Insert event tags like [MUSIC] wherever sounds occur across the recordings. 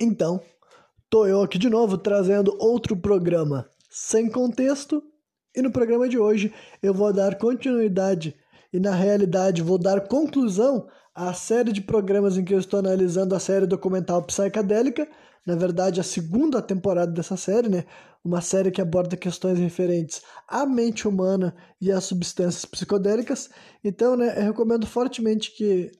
Então, tô eu aqui de novo trazendo outro programa sem contexto e no programa de hoje eu vou dar continuidade e na realidade vou dar conclusão à série de programas em que eu estou analisando a série documental psicadélica, na verdade a segunda temporada dessa série, né? Uma série que aborda questões referentes à mente humana e às substâncias psicodélicas. Então, né, eu recomendo fortemente que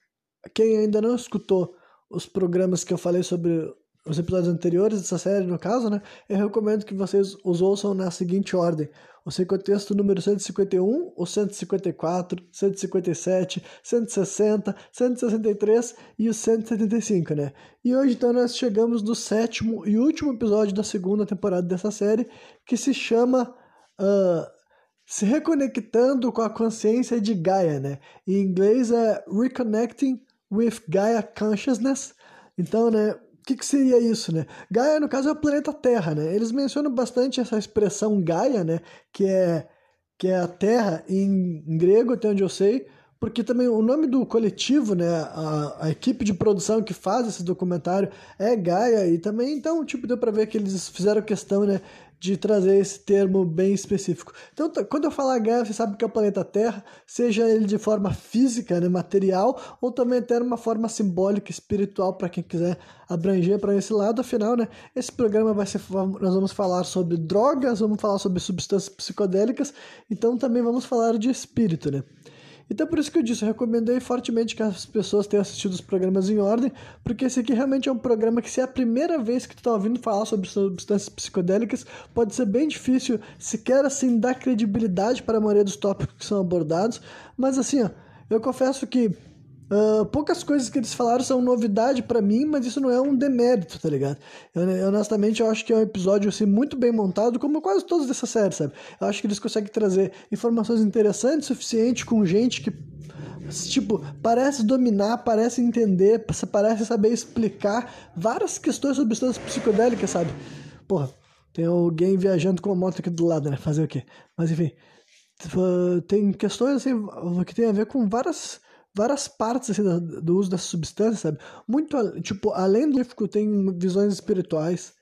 quem ainda não escutou os programas que eu falei sobre os episódios anteriores dessa série, no caso, né? Eu recomendo que vocês os ouçam na seguinte ordem: o seu contexto número 151, o 154, 157, 160, 163 e o 175, né? E hoje, então, nós chegamos no sétimo e último episódio da segunda temporada dessa série, que se chama. Uh, se reconectando com a consciência de Gaia, né? Em inglês é Reconnecting with Gaia Consciousness. Então, né, o que, que, seria isso, né? Gaia, no caso, é o planeta Terra, né? Eles mencionam bastante essa expressão Gaia, né? Que é, que é a Terra em, em grego, até onde eu sei, porque também o nome do coletivo, né? A, a, equipe de produção que faz esse documentário é Gaia, e também, então, tipo, deu pra ver que eles fizeram questão, né? De trazer esse termo bem específico. Então, quando eu falar Gaia, você sabe que é o planeta Terra, seja ele de forma física, né, material, ou também até uma forma simbólica, espiritual, para quem quiser abranger para esse lado. Afinal, né, esse programa vai ser, nós vamos falar sobre drogas, vamos falar sobre substâncias psicodélicas, então também vamos falar de espírito, né. Então, por isso que eu disse, eu recomendei fortemente que as pessoas tenham assistido os programas em ordem, porque esse aqui realmente é um programa que, se é a primeira vez que tu está ouvindo falar sobre substâncias psicodélicas, pode ser bem difícil sequer assim dar credibilidade para a maioria dos tópicos que são abordados. Mas assim, ó, eu confesso que Uh, poucas coisas que eles falaram são novidade para mim, mas isso não é um demérito, tá ligado? Eu, honestamente, eu acho que é um episódio assim, muito bem montado, como quase todos dessa série, sabe? Eu acho que eles conseguem trazer informações interessantes o suficiente com gente que, tipo, parece dominar, parece entender, parece saber explicar várias questões sobre substâncias psicodélicas, sabe? Porra, tem alguém viajando com uma moto aqui do lado, né? Fazer o quê? Mas enfim, tem questões assim que tem a ver com várias várias partes assim, do, do uso dessa substância, sabe? Muito, tipo, além do livro tem visões espirituais,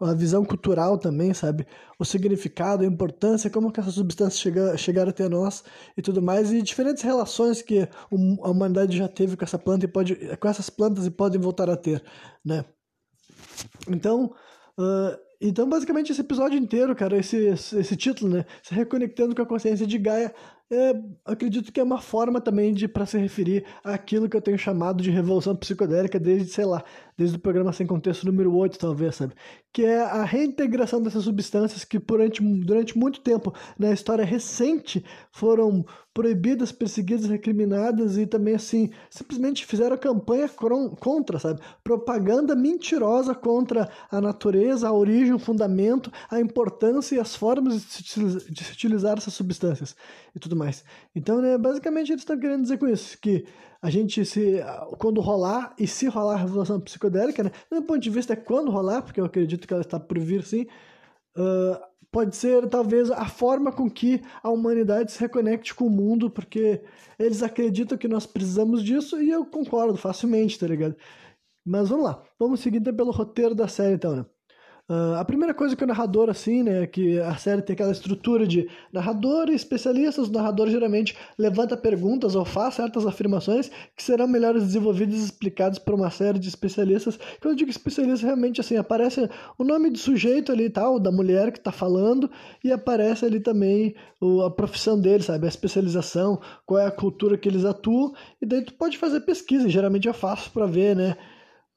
a visão cultural também, sabe? O significado, a importância, como que essas substâncias chega, chegaram até nós e tudo mais, e diferentes relações que a humanidade já teve com essa planta e pode, com essas plantas e podem voltar a ter, né? Então, uh, então basicamente esse episódio inteiro, cara, esse, esse, esse título, né? Se reconectando com a consciência de Gaia, é, acredito que é uma forma também de para se referir àquilo que eu tenho chamado de revolução psicodélica desde, sei lá, desde o programa Sem Contexto número 8, talvez, sabe? Que é a reintegração dessas substâncias que durante, durante muito tempo na história recente foram proibidas, perseguidas, recriminadas e também, assim, simplesmente fizeram campanha contra, sabe? Propaganda mentirosa contra a natureza, a origem, o fundamento, a importância e as formas de se utilizar essas substâncias e tudo mais. Então, né, basicamente eles estão querendo dizer com isso que a gente se quando rolar e se rolar a revolução psicodélica, né, do ponto de vista é quando rolar, porque eu acredito que ela está por vir sim, uh, pode ser talvez a forma com que a humanidade se reconecte com o mundo, porque eles acreditam que nós precisamos disso e eu concordo facilmente, tá ligado? Mas vamos lá, vamos seguir pelo roteiro da série então, né? Uh, a primeira coisa que o narrador, assim, né, que a série tem aquela estrutura de narrador e especialistas, o narrador geralmente levanta perguntas ou faz certas afirmações que serão melhores desenvolvidas e explicadas por uma série de especialistas. Quando eu digo especialista, realmente, assim, aparece o nome do sujeito ali e tal, da mulher que está falando, e aparece ali também o, a profissão dele, sabe, a especialização, qual é a cultura que eles atuam, e daí tu pode fazer pesquisa, geralmente eu faço para ver, né,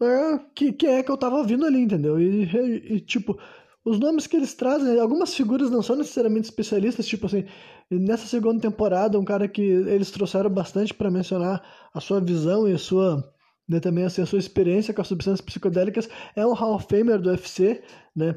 é, que, que é que eu tava ouvindo ali, entendeu? E, e, e, tipo, os nomes que eles trazem, algumas figuras não são necessariamente especialistas, tipo assim, nessa segunda temporada, um cara que eles trouxeram bastante para mencionar a sua visão e a sua né, também assim, a sua experiência com as substâncias psicodélicas é um Hall of Famer do UFC, né?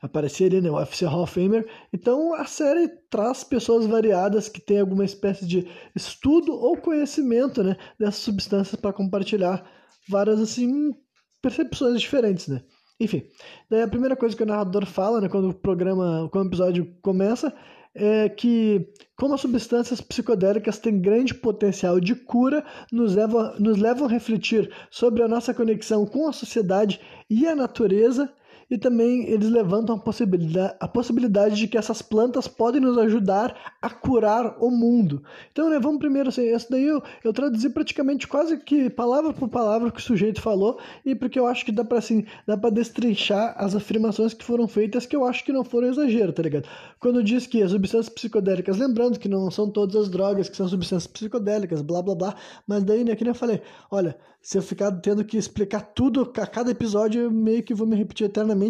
Aparecia ali, né? O UFC Hall of Famer. Então a série traz pessoas variadas que têm alguma espécie de estudo ou conhecimento, né? Dessas substâncias para compartilhar várias assim percepções diferentes, né? Enfim, daí a primeira coisa que o narrador fala, né, quando o programa, quando o episódio começa, é que, como as substâncias psicodélicas têm grande potencial de cura, nos levam, nos levam a refletir sobre a nossa conexão com a sociedade e a natureza e também eles levantam a possibilidade, a possibilidade de que essas plantas podem nos ajudar a curar o mundo. Então, né, vamos primeiro, assim, esse daí eu, eu traduzi praticamente quase que palavra por palavra o que o sujeito falou, e porque eu acho que dá para assim, dá para destrinchar as afirmações que foram feitas que eu acho que não foram exagero, tá ligado? Quando diz que as substâncias psicodélicas, lembrando que não são todas as drogas que são substâncias psicodélicas, blá blá blá, mas daí, né, que nem eu falei, olha, se eu ficar tendo que explicar tudo a cada episódio, eu meio que vou me repetir eternamente.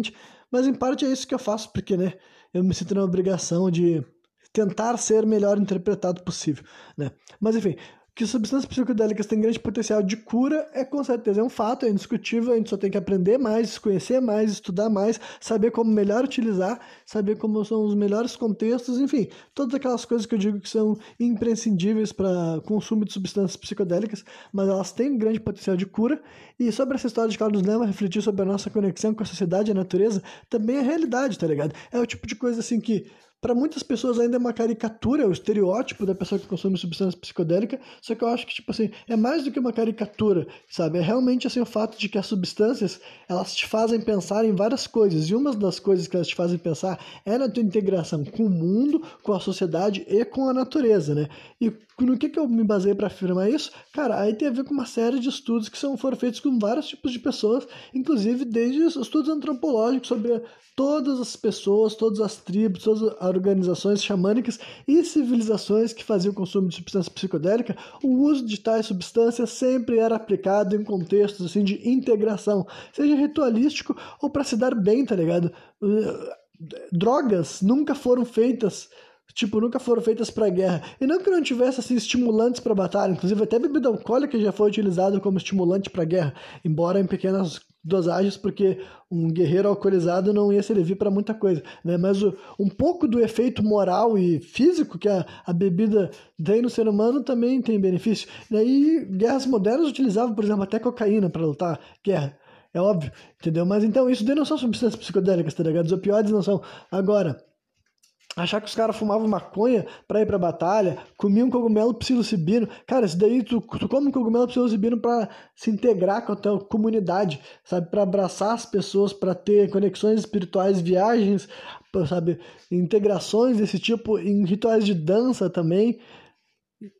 Mas em parte é isso que eu faço, porque né, eu me sinto na obrigação de tentar ser melhor interpretado possível. Né? Mas enfim, que substâncias psicodélicas têm grande potencial de cura é com certeza é um fato, é indiscutível, a gente só tem que aprender mais, conhecer mais, estudar mais, saber como melhor utilizar, saber como são os melhores contextos, enfim, todas aquelas coisas que eu digo que são imprescindíveis para consumo de substâncias psicodélicas, mas elas têm grande potencial de cura. E sobre essa história de que ela nos leva a refletir sobre a nossa conexão com a sociedade e a natureza, também é realidade, tá ligado? É o tipo de coisa assim que para muitas pessoas ainda é uma caricatura, é o estereótipo da pessoa que consome substância psicodélica, só que eu acho que, tipo assim, é mais do que uma caricatura, sabe? É realmente, assim, o fato de que as substâncias, elas te fazem pensar em várias coisas, e uma das coisas que elas te fazem pensar é na tua integração com o mundo, com a sociedade e com a natureza, né? E no que, que eu me basei para afirmar isso? Cara, aí tem a ver com uma série de estudos que são, foram feitos com vários tipos de pessoas, inclusive desde estudos antropológicos sobre todas as pessoas, todas as tribos, todas as organizações xamânicas e civilizações que faziam consumo de substância psicodélica, o uso de tais substâncias sempre era aplicado em contextos assim de integração, seja ritualístico ou para se dar bem, tá ligado? Uh, drogas nunca foram feitas tipo, nunca foram feitas para guerra. E não que não tivesse assim estimulantes para batalha, inclusive até bebida alcoólica já foi utilizada como estimulante para guerra, embora em pequenas dosagens, porque um guerreiro alcoolizado não ia servir para muita coisa, né? Mas o, um pouco do efeito moral e físico que a, a bebida tem no ser humano também tem benefício. E aí, guerras modernas utilizavam, por exemplo, até cocaína para lutar guerra. É óbvio, entendeu? Mas então, isso daí não são substâncias psicodélicas, tá ligado? Os opioides não são. Agora, Achar que os caras fumavam maconha pra ir pra batalha, comiam cogumelo psilocibino. Cara, isso daí tu, tu come cogumelo psilocibino pra se integrar com a tua comunidade, sabe? Pra abraçar as pessoas, pra ter conexões espirituais, viagens, sabe? Integrações desse tipo, em rituais de dança também.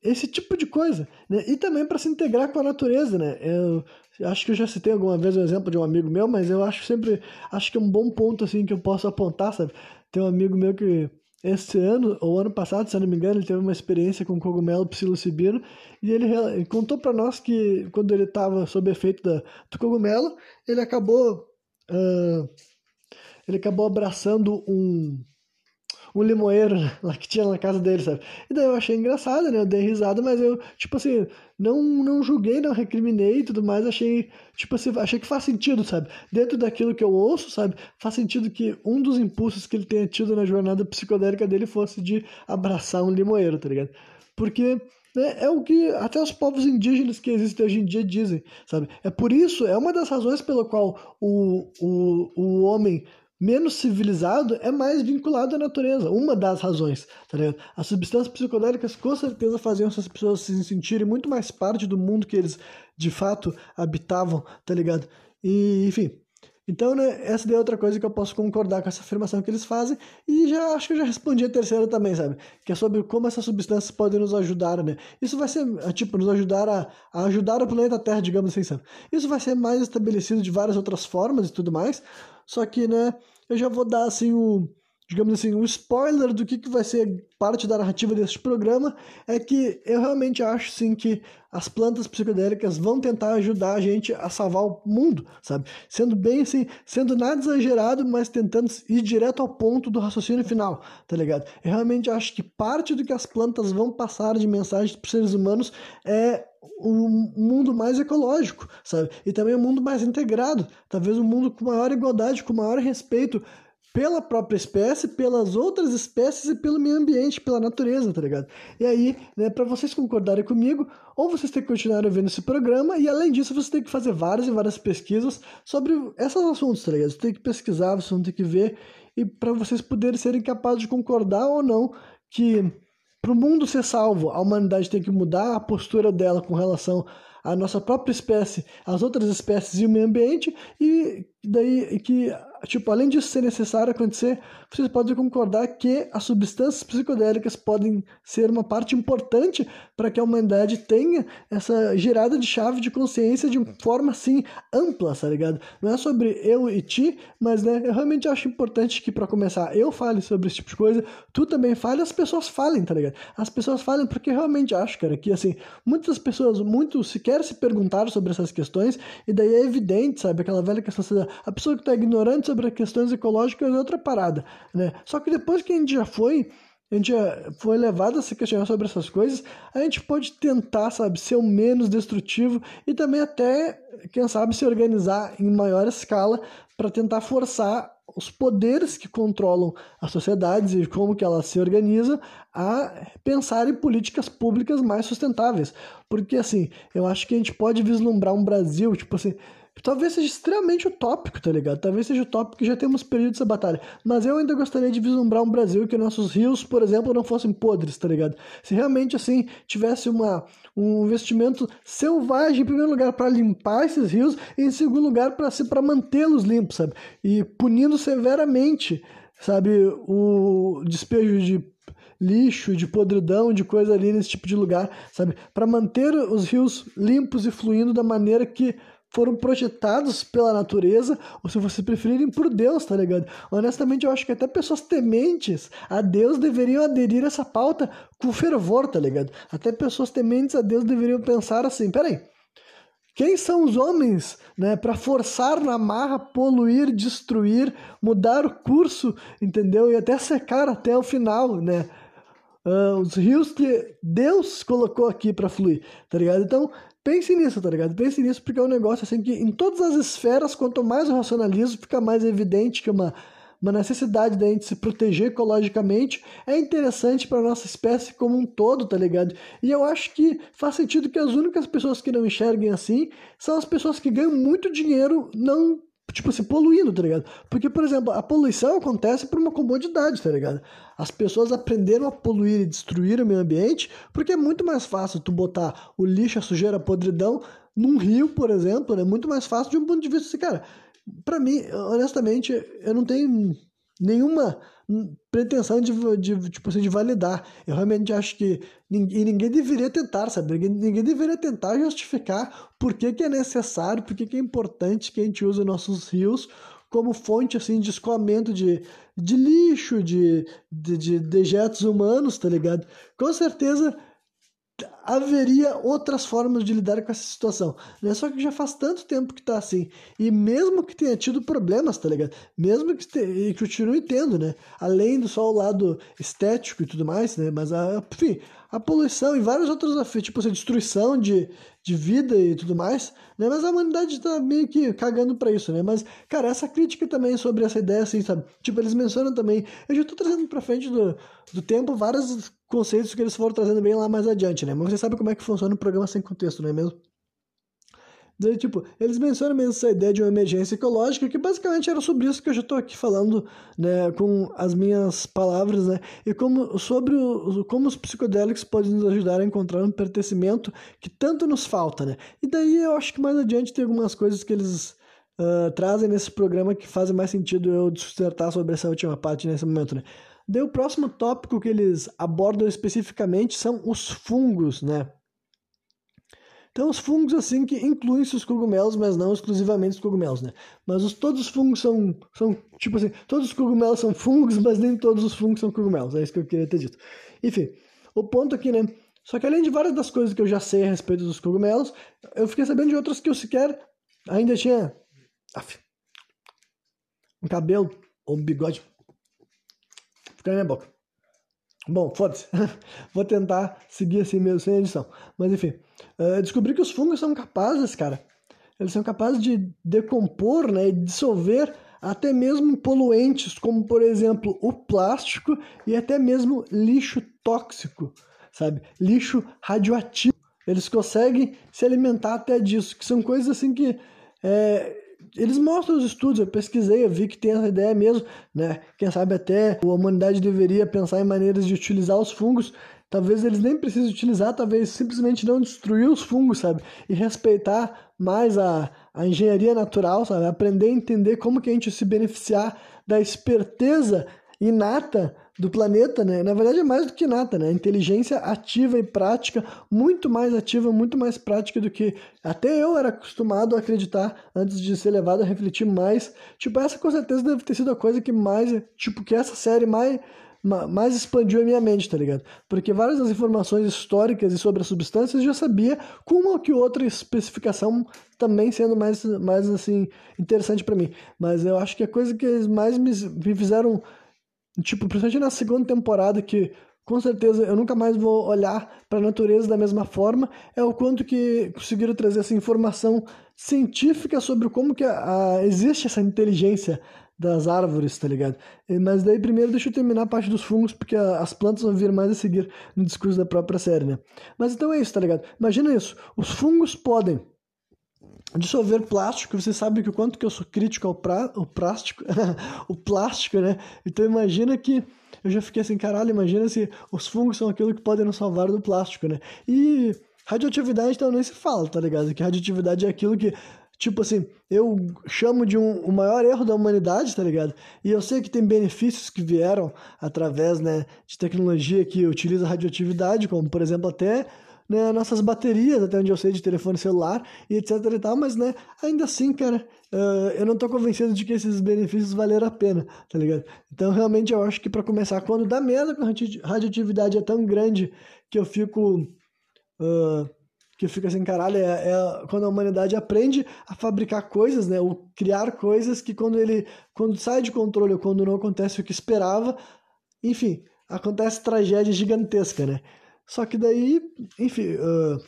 Esse tipo de coisa. Né? E também para se integrar com a natureza, né? Eu acho que eu já citei alguma vez um exemplo de um amigo meu, mas eu acho sempre. Acho que é um bom ponto assim que eu posso apontar, sabe? Tem um amigo meu que esse ano, ou ano passado, se não me engano, ele teve uma experiência com cogumelo psilocibino e ele, ele contou para nós que quando ele estava sob efeito da, do cogumelo, ele acabou uh, ele acabou abraçando um um limoeiro [LAUGHS] lá que tinha na casa dele, sabe? E daí eu achei engraçado, né? Eu dei risada, mas eu, tipo assim, não, não julguei, não recriminei e tudo mais, achei, tipo assim, achei que faz sentido, sabe? Dentro daquilo que eu ouço, sabe? Faz sentido que um dos impulsos que ele tenha tido na jornada psicodélica dele fosse de abraçar um limoeiro, tá ligado? Porque né, é o que até os povos indígenas que existem hoje em dia dizem, sabe? É por isso, é uma das razões pela qual o, o, o homem menos civilizado é mais vinculado à natureza. Uma das razões, tá ligado? As substâncias psicodélicas com certeza faziam essas pessoas se sentirem muito mais parte do mundo que eles de fato habitavam, tá ligado? E, enfim. Então, né, essa é outra coisa que eu posso concordar com essa afirmação que eles fazem. E já acho que eu já respondi a terceira também, sabe? Que é sobre como essas substâncias podem nos ajudar, né? Isso vai ser, é, tipo, nos ajudar a, a ajudar o planeta Terra, digamos assim, sabe? Isso vai ser mais estabelecido de várias outras formas e tudo mais. Só que, né, eu já vou dar assim o digamos assim, um spoiler do que, que vai ser parte da narrativa deste programa é que eu realmente acho sim que as plantas psicodélicas vão tentar ajudar a gente a salvar o mundo, sabe? Sendo bem assim, sendo nada exagerado, mas tentando ir direto ao ponto do raciocínio final, tá ligado? Eu realmente acho que parte do que as plantas vão passar de mensagem para os seres humanos é um mundo mais ecológico, sabe? E também um mundo mais integrado, talvez um mundo com maior igualdade, com maior respeito pela própria espécie, pelas outras espécies e pelo meio ambiente, pela natureza, tá ligado? E aí, né, para vocês concordarem comigo, ou vocês têm que continuar vendo esse programa, e além disso, vocês têm que fazer várias e várias pesquisas sobre esses assuntos, tá ligado? Você tem que pesquisar, vocês vão ter que ver, e para vocês poderem serem capazes de concordar ou não que para o mundo ser salvo, a humanidade tem que mudar a postura dela com relação à nossa própria espécie, às outras espécies e o meio ambiente, e daí que tipo, além disso ser necessário acontecer, vocês podem concordar que as substâncias psicodélicas podem ser uma parte importante para que a humanidade tenha essa girada de chave de consciência de forma assim ampla, tá ligado? Não é sobre eu e ti, mas né, eu realmente acho importante que para começar eu fale sobre esse tipo de coisa, tu também fale, as pessoas falem, tá ligado? As pessoas falem porque eu realmente acho, cara, que assim, muitas pessoas muito sequer se perguntaram sobre essas questões e daí é evidente, sabe, aquela velha questão, a pessoa que está ignorante sobre questões ecológicas é outra parada, né? Só que depois que a gente já foi, a gente já foi levado a se questionar sobre essas coisas, a gente pode tentar, sabe, ser o menos destrutivo e também até, quem sabe, se organizar em maior escala para tentar forçar os poderes que controlam as sociedades e como que elas se organizam a pensar em políticas públicas mais sustentáveis. Porque, assim, eu acho que a gente pode vislumbrar um Brasil, tipo assim, Talvez seja extremamente utópico, tá ligado? Talvez seja utópico que já temos perdido essa batalha. Mas eu ainda gostaria de vislumbrar um Brasil que nossos rios, por exemplo, não fossem podres, tá ligado? Se realmente, assim, tivesse uma, um investimento selvagem, em primeiro lugar, para limpar esses rios, e em segundo lugar, para mantê-los limpos, sabe? E punindo severamente, sabe, o despejo de lixo, de podridão, de coisa ali nesse tipo de lugar, sabe? Para manter os rios limpos e fluindo da maneira que foram projetados pela natureza, ou se vocês preferirem, por Deus, tá ligado? Honestamente, eu acho que até pessoas tementes a Deus deveriam aderir a essa pauta com fervor, tá ligado? Até pessoas tementes a Deus deveriam pensar assim: peraí, quem são os homens né, para forçar na marra, poluir, destruir, mudar o curso, entendeu? E até secar até o final, né? Uh, os rios que Deus colocou aqui para fluir, tá ligado? Então, Pense nisso, tá ligado? Pense nisso porque é um negócio assim que em todas as esferas, quanto mais eu racionalizo, fica mais evidente que uma, uma necessidade da gente se proteger ecologicamente é interessante para nossa espécie como um todo, tá ligado? E eu acho que faz sentido que as únicas pessoas que não enxerguem assim são as pessoas que ganham muito dinheiro não tipo assim, poluindo, tá ligado? Porque, por exemplo, a poluição acontece por uma comodidade, tá ligado? As pessoas aprenderam a poluir e destruir o meio ambiente porque é muito mais fácil tu botar o lixo, a sujeira, a podridão num rio, por exemplo, é né? muito mais fácil de um ponto de vista assim, cara. Pra mim, honestamente, eu não tenho nenhuma pretensão de, de, tipo assim, de validar. Eu realmente acho que ninguém, ninguém deveria tentar, sabe? Ninguém, ninguém deveria tentar justificar por que, que é necessário, por que, que é importante que a gente use nossos rios como fonte assim de escoamento de, de lixo, de, de, de dejetos humanos, tá ligado? Com certeza haveria outras formas de lidar com essa situação. Né? Só que já faz tanto tempo que tá assim. E mesmo que tenha tido problemas, tá ligado? Mesmo que, te... e que continue tendo, né? Além do só o lado estético e tudo mais, né? Mas, a, enfim, a poluição e vários outros desafios, tipo, a destruição de, de vida e tudo mais, né? Mas a humanidade tá meio que cagando para isso, né? Mas, cara, essa crítica também sobre essa ideia, assim, sabe? Tipo, eles mencionam também, eu já tô trazendo pra frente do, do tempo vários conceitos que eles foram trazendo bem lá mais adiante, né? Mas você sabe como é que funciona o programa sem contexto, não é mesmo? Daí, tipo, eles mencionam mesmo essa ideia de uma emergência ecológica, que basicamente era sobre isso que eu já estou aqui falando, né, com as minhas palavras, né, e como, sobre o, como os psicodélicos podem nos ajudar a encontrar um pertencimento que tanto nos falta, né. E daí eu acho que mais adiante tem algumas coisas que eles uh, trazem nesse programa que fazem mais sentido eu dissertar sobre essa última parte nesse momento, né. Daí o próximo tópico que eles abordam especificamente são os fungos, né. Então, os fungos, assim, que incluem os cogumelos, mas não exclusivamente os cogumelos, né? Mas os, todos os fungos são, são, tipo assim, todos os cogumelos são fungos, mas nem todos os fungos são cogumelos. É isso que eu queria ter dito. Enfim, o ponto aqui, né? Só que além de várias das coisas que eu já sei a respeito dos cogumelos, eu fiquei sabendo de outras que eu sequer ainda tinha. Af, um cabelo ou um bigode. Fica na minha boca. Bom, foda-se. [LAUGHS] Vou tentar seguir assim mesmo, sem edição. Mas enfim, uh, descobri que os fungos são capazes, cara. Eles são capazes de decompor, né, e dissolver até mesmo poluentes, como por exemplo o plástico e até mesmo lixo tóxico, sabe? Lixo radioativo. Eles conseguem se alimentar até disso, que são coisas assim que é, eles mostram os estudos, eu pesquisei, eu vi que tem essa ideia mesmo, né? Quem sabe até a humanidade deveria pensar em maneiras de utilizar os fungos. Talvez eles nem precisem utilizar, talvez simplesmente não destruir os fungos, sabe? E respeitar mais a, a engenharia natural, sabe? Aprender a entender como que a gente se beneficiar da esperteza inata do planeta, né? Na verdade é mais do que nada, né? Inteligência ativa e prática, muito mais ativa, muito mais prática do que até eu era acostumado a acreditar antes de ser levado a refletir mais. Tipo, essa com certeza deve ter sido a coisa que mais, tipo, que essa série mais mais expandiu a minha mente, tá ligado? Porque várias das informações históricas e sobre as substâncias eu já sabia, com uma ou que outra especificação também sendo mais, mais assim, interessante para mim. Mas eu acho que a coisa que mais me, me fizeram Tipo, principalmente na segunda temporada, que com certeza eu nunca mais vou olhar para a natureza da mesma forma, é o quanto que conseguiram trazer essa informação científica sobre como que a, a, existe essa inteligência das árvores, tá ligado? Mas daí primeiro deixa eu terminar a parte dos fungos, porque a, as plantas vão vir mais a seguir no discurso da própria série, né? Mas então é isso, tá ligado? Imagina isso, os fungos podem dissolver plástico, você sabe que o quanto que eu sou crítico ao pra, plástico, [LAUGHS] o plástico, né? Então imagina que eu já fiquei assim, caralho, imagina se os fungos são aquilo que podem nos salvar do plástico, né? E radioatividade então nem se fala, tá ligado? Que radioatividade é aquilo que tipo assim, eu chamo de um, o maior erro da humanidade, tá ligado? E eu sei que tem benefícios que vieram através, né, de tecnologia que utiliza radioatividade, como por exemplo até né, nossas baterias, até onde eu sei, de telefone celular e etc e tal, mas, né, ainda assim, cara, uh, eu não tô convencido de que esses benefícios valeram a pena, tá ligado? Então, realmente, eu acho que para começar, quando dá merda com a radioatividade é tão grande que eu fico... Uh, que fica assim, caralho, é, é, quando a humanidade aprende a fabricar coisas, né, ou criar coisas que quando ele, quando sai de controle ou quando não acontece o que esperava, enfim, acontece tragédia gigantesca, né? Só que daí, enfim, uh,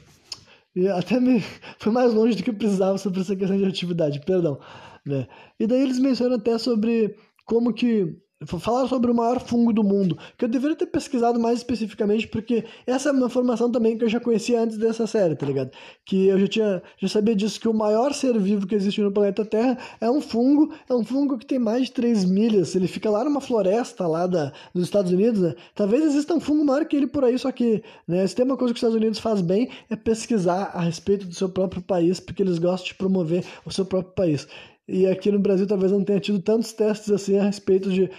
até me, [LAUGHS] foi mais longe do que eu precisava sobre essa questão de atividade, perdão. Né? E daí eles mencionam até sobre como que Falaram sobre o maior fungo do mundo, que eu deveria ter pesquisado mais especificamente, porque essa é uma informação também que eu já conhecia antes dessa série, tá ligado? Que eu já tinha, já sabia disso, que o maior ser vivo que existe no planeta Terra é um fungo, é um fungo que tem mais de 3 milhas, ele fica lá numa floresta lá da, dos Estados Unidos, né? Talvez exista um fungo maior que ele por aí, só que, né, se tem uma coisa que os Estados Unidos faz bem, é pesquisar a respeito do seu próprio país, porque eles gostam de promover o seu próprio país. E aqui no Brasil talvez não tenha tido tantos testes assim a respeito de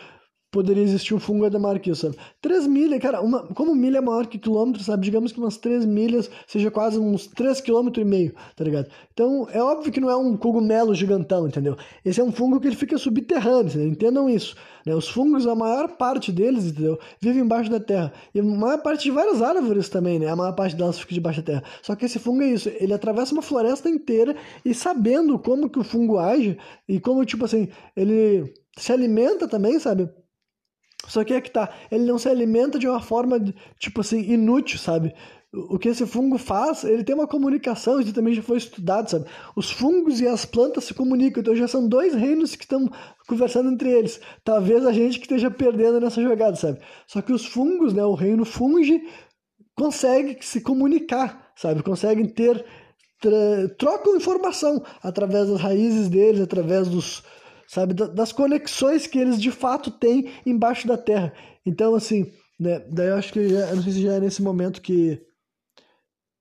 poderia existir um fungo adamarquio, sabe? 3 milhas, cara, uma, como milha é maior que quilômetro, sabe? Digamos que umas 3 milhas seja quase uns 3 km e meio, tá ligado? Então, é óbvio que não é um cogumelo gigantão, entendeu? Esse é um fungo que ele fica subterrâneo, entendeu? entendam isso. Né? Os fungos, a maior parte deles, entendeu? Vive embaixo da terra. E a maior parte de várias árvores também, né? A maior parte delas fica debaixo da terra. Só que esse fungo é isso, ele atravessa uma floresta inteira e sabendo como que o fungo age e como, tipo assim, ele se alimenta também, sabe? Só que é que tá, ele não se alimenta de uma forma, tipo assim, inútil, sabe? O que esse fungo faz, ele tem uma comunicação, isso também já foi estudado, sabe? Os fungos e as plantas se comunicam, então já são dois reinos que estão conversando entre eles. Talvez a gente que esteja perdendo nessa jogada, sabe? Só que os fungos, né, o reino funge, consegue se comunicar, sabe? Conseguem ter, trocam informação através das raízes deles, através dos, sabe? Das conexões que eles de fato têm embaixo da terra. Então, assim, né? Daí eu acho que já, eu não sei se já é nesse momento que.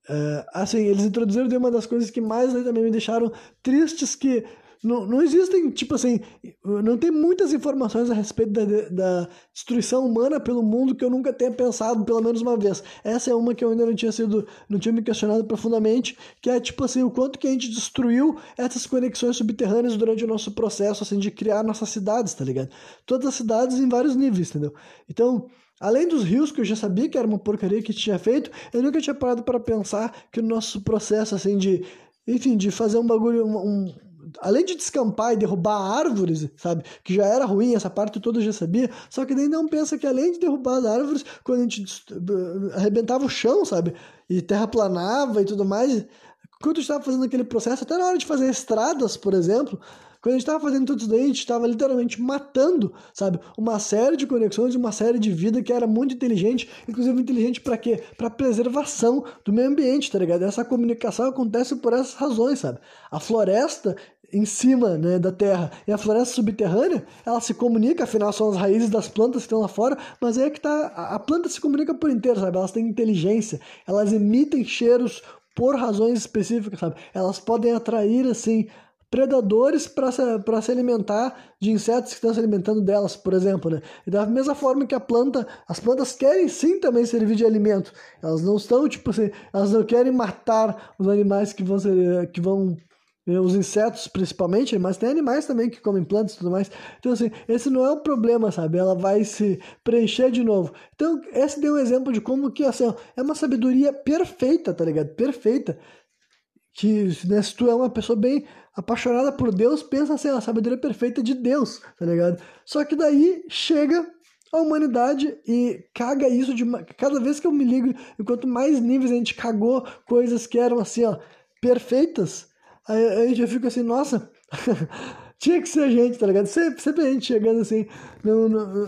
Uh, assim, eles introduziram uma das coisas que mais né, também me deixaram tristes que não, não existem, tipo assim, não tem muitas informações a respeito da, da destruição humana pelo mundo que eu nunca tenha pensado pelo menos uma vez. Essa é uma que eu ainda não tinha sido, não tinha me questionado profundamente, que é tipo assim, o quanto que a gente destruiu essas conexões subterrâneas durante o nosso processo, assim, de criar nossas cidades, tá ligado? Todas as cidades em vários níveis, entendeu? Então, Além dos rios, que eu já sabia que era uma porcaria que tinha feito, eu nunca tinha parado para pensar que o nosso processo, assim, de, enfim, de fazer um bagulho, um, além de descampar e derrubar árvores, sabe? Que já era ruim, essa parte toda já sabia. Só que daí não pensa que além de derrubar as árvores, quando a gente arrebentava o chão, sabe? E terraplanava e tudo mais. Quando estava fazendo aquele processo, até na hora de fazer estradas, por exemplo, quando a gente estava fazendo tudo isso daí, a gente estava literalmente matando, sabe? Uma série de conexões, uma série de vida que era muito inteligente, inclusive inteligente para quê? Para preservação do meio ambiente, tá ligado? Essa comunicação acontece por essas razões, sabe? A floresta em cima né, da terra. E a floresta subterrânea, ela se comunica, afinal são as raízes das plantas que estão lá fora, mas é que tá, a planta se comunica por inteiro, sabe? Elas têm inteligência, elas emitem cheiros por razões específicas, sabe? Elas podem atrair, assim, predadores para se, se alimentar de insetos que estão se alimentando delas, por exemplo, né? E da mesma forma que a planta, as plantas querem sim também servir de alimento. Elas não estão, tipo assim, elas não querem matar os animais que vão ser, que vão os insetos principalmente, mas tem animais também que comem plantas e tudo mais. Então, assim, esse não é o problema, sabe? Ela vai se preencher de novo. Então, esse deu um exemplo de como que, assim, ó, é uma sabedoria perfeita, tá ligado? Perfeita. Que, né, se tu é uma pessoa bem apaixonada por Deus, pensa assim, a sabedoria perfeita de Deus, tá ligado? Só que daí chega a humanidade e caga isso de cada vez que eu me ligo, enquanto mais níveis a gente cagou coisas que eram assim, ó, perfeitas, Aí, aí eu já assim, nossa, [LAUGHS] tinha que ser a gente, tá ligado? Sempre, sempre a gente chegando assim,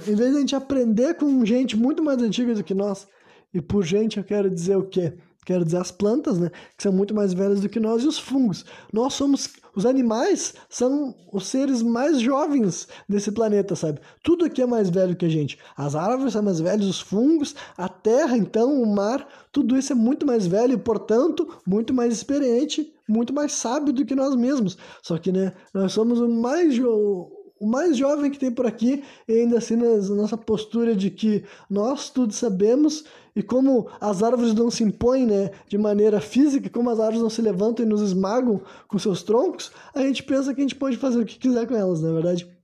em vez de a gente aprender com gente muito mais antiga do que nós, e por gente eu quero dizer o quê? Quero dizer as plantas, né? Que são muito mais velhas do que nós, e os fungos. Nós somos. Os animais são os seres mais jovens desse planeta, sabe? Tudo aqui é mais velho que a gente. As árvores são mais velhas, os fungos, a terra, então, o mar, tudo isso é muito mais velho e, portanto, muito mais experiente, muito mais sábio do que nós mesmos. Só que, né, nós somos o mais. Jo o mais jovem que tem por aqui, e ainda assim na nossa postura de que nós tudo sabemos e como as árvores não se impõem né, de maneira física, como as árvores não se levantam e nos esmagam com seus troncos, a gente pensa que a gente pode fazer o que quiser com elas, não é verdade?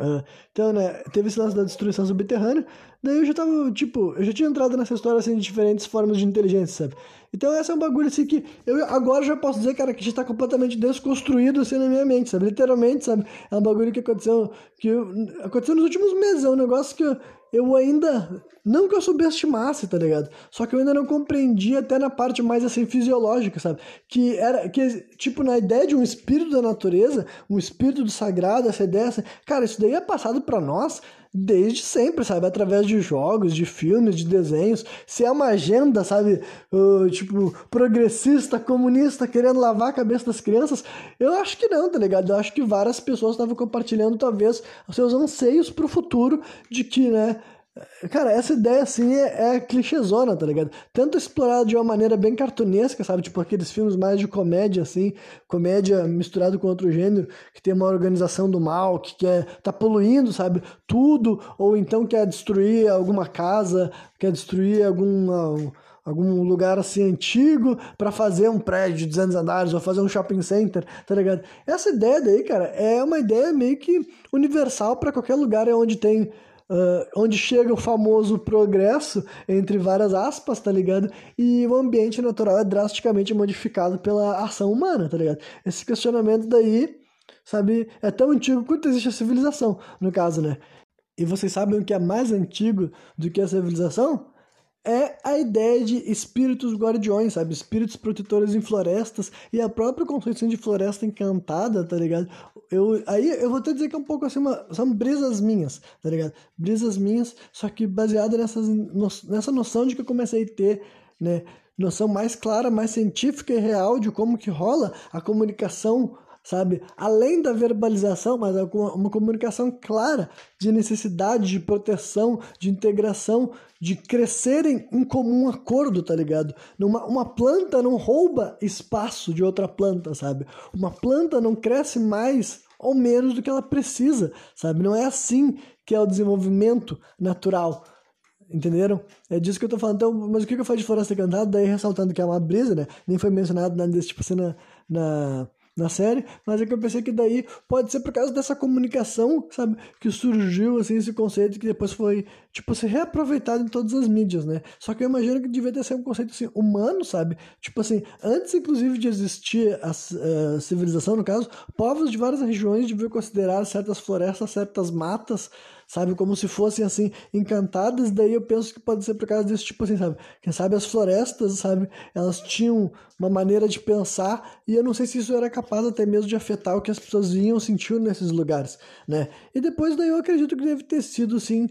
Uh, então, né, teve esse lance da destruição subterrânea, daí eu já tava, tipo, eu já tinha entrado nessa história, assim, de diferentes formas de inteligência, sabe? Então, essa é um bagulho, assim, que eu agora já posso dizer, cara, que já tá completamente desconstruído, assim, na minha mente, sabe? Literalmente, sabe? É um bagulho que aconteceu, que eu, aconteceu nos últimos meses, é um negócio que eu, ainda. Não que eu subestimasse, tá ligado? Só que eu ainda não compreendi até na parte mais assim fisiológica, sabe? Que era. Que, tipo, na ideia de um espírito da natureza, um espírito do sagrado, essa ideia, assim, cara, isso daí é passado para nós desde sempre, sabe? Através de jogos, de filmes, de desenhos. Se é uma agenda, sabe? Uh, tipo, progressista, comunista, querendo lavar a cabeça das crianças, eu acho que não, tá ligado? Eu acho que várias pessoas estavam compartilhando, talvez, os seus anseios pro futuro de que, né? Cara, essa ideia assim é, é clichêzona, tá ligado? Tanto explorada de uma maneira bem cartunesca, sabe? Tipo aqueles filmes mais de comédia, assim, comédia misturado com outro gênero, que tem uma organização do mal, que quer tá poluindo, sabe? Tudo, ou então quer destruir alguma casa, quer destruir algum algum lugar assim antigo para fazer um prédio de 200 andares ou fazer um shopping center, tá ligado? Essa ideia daí, cara, é uma ideia meio que universal para qualquer lugar onde tem Uh, onde chega o famoso progresso, entre várias aspas, tá ligado? E o ambiente natural é drasticamente modificado pela ação humana, tá ligado? Esse questionamento daí, sabe, é tão antigo quanto existe a civilização, no caso, né? E vocês sabem o que é mais antigo do que a civilização? É a ideia de espíritos guardiões, sabe? Espíritos protetores em florestas e a própria conceito de floresta encantada, tá ligado? Eu, aí eu vou até dizer que é um pouco assim, uma, são brisas minhas, tá ligado? Brisas minhas, só que baseada nessas, no, nessa noção de que eu comecei a ter, né? Noção mais clara, mais científica e real de como que rola a comunicação sabe? Além da verbalização, mas é uma comunicação clara de necessidade, de proteção, de integração, de crescerem em comum acordo, tá ligado? Uma, uma planta não rouba espaço de outra planta, sabe? Uma planta não cresce mais ou menos do que ela precisa, sabe? Não é assim que é o desenvolvimento natural. Entenderam? É disso que eu tô falando. Então, mas o que eu faço de floresta encantada? Daí ressaltando que é uma brisa, né? Nem foi mencionado nada desse tipo assim na, na na série, mas é que eu pensei que daí pode ser por causa dessa comunicação, sabe, que surgiu assim esse conceito que depois foi tipo ser reaproveitado em todas as mídias, né? Só que eu imagino que devia ter sido um conceito assim humano, sabe? Tipo assim, antes inclusive de existir a, a eh, civilização no caso, povos de várias regiões deviam considerar certas florestas, certas matas sabe? Como se fossem, assim, encantadas. Daí eu penso que pode ser por causa desse tipo, assim, sabe? Quem sabe as florestas, sabe? Elas tinham uma maneira de pensar e eu não sei se isso era capaz até mesmo de afetar o que as pessoas vinham sentindo nesses lugares, né? E depois daí eu acredito que deve ter sido, assim,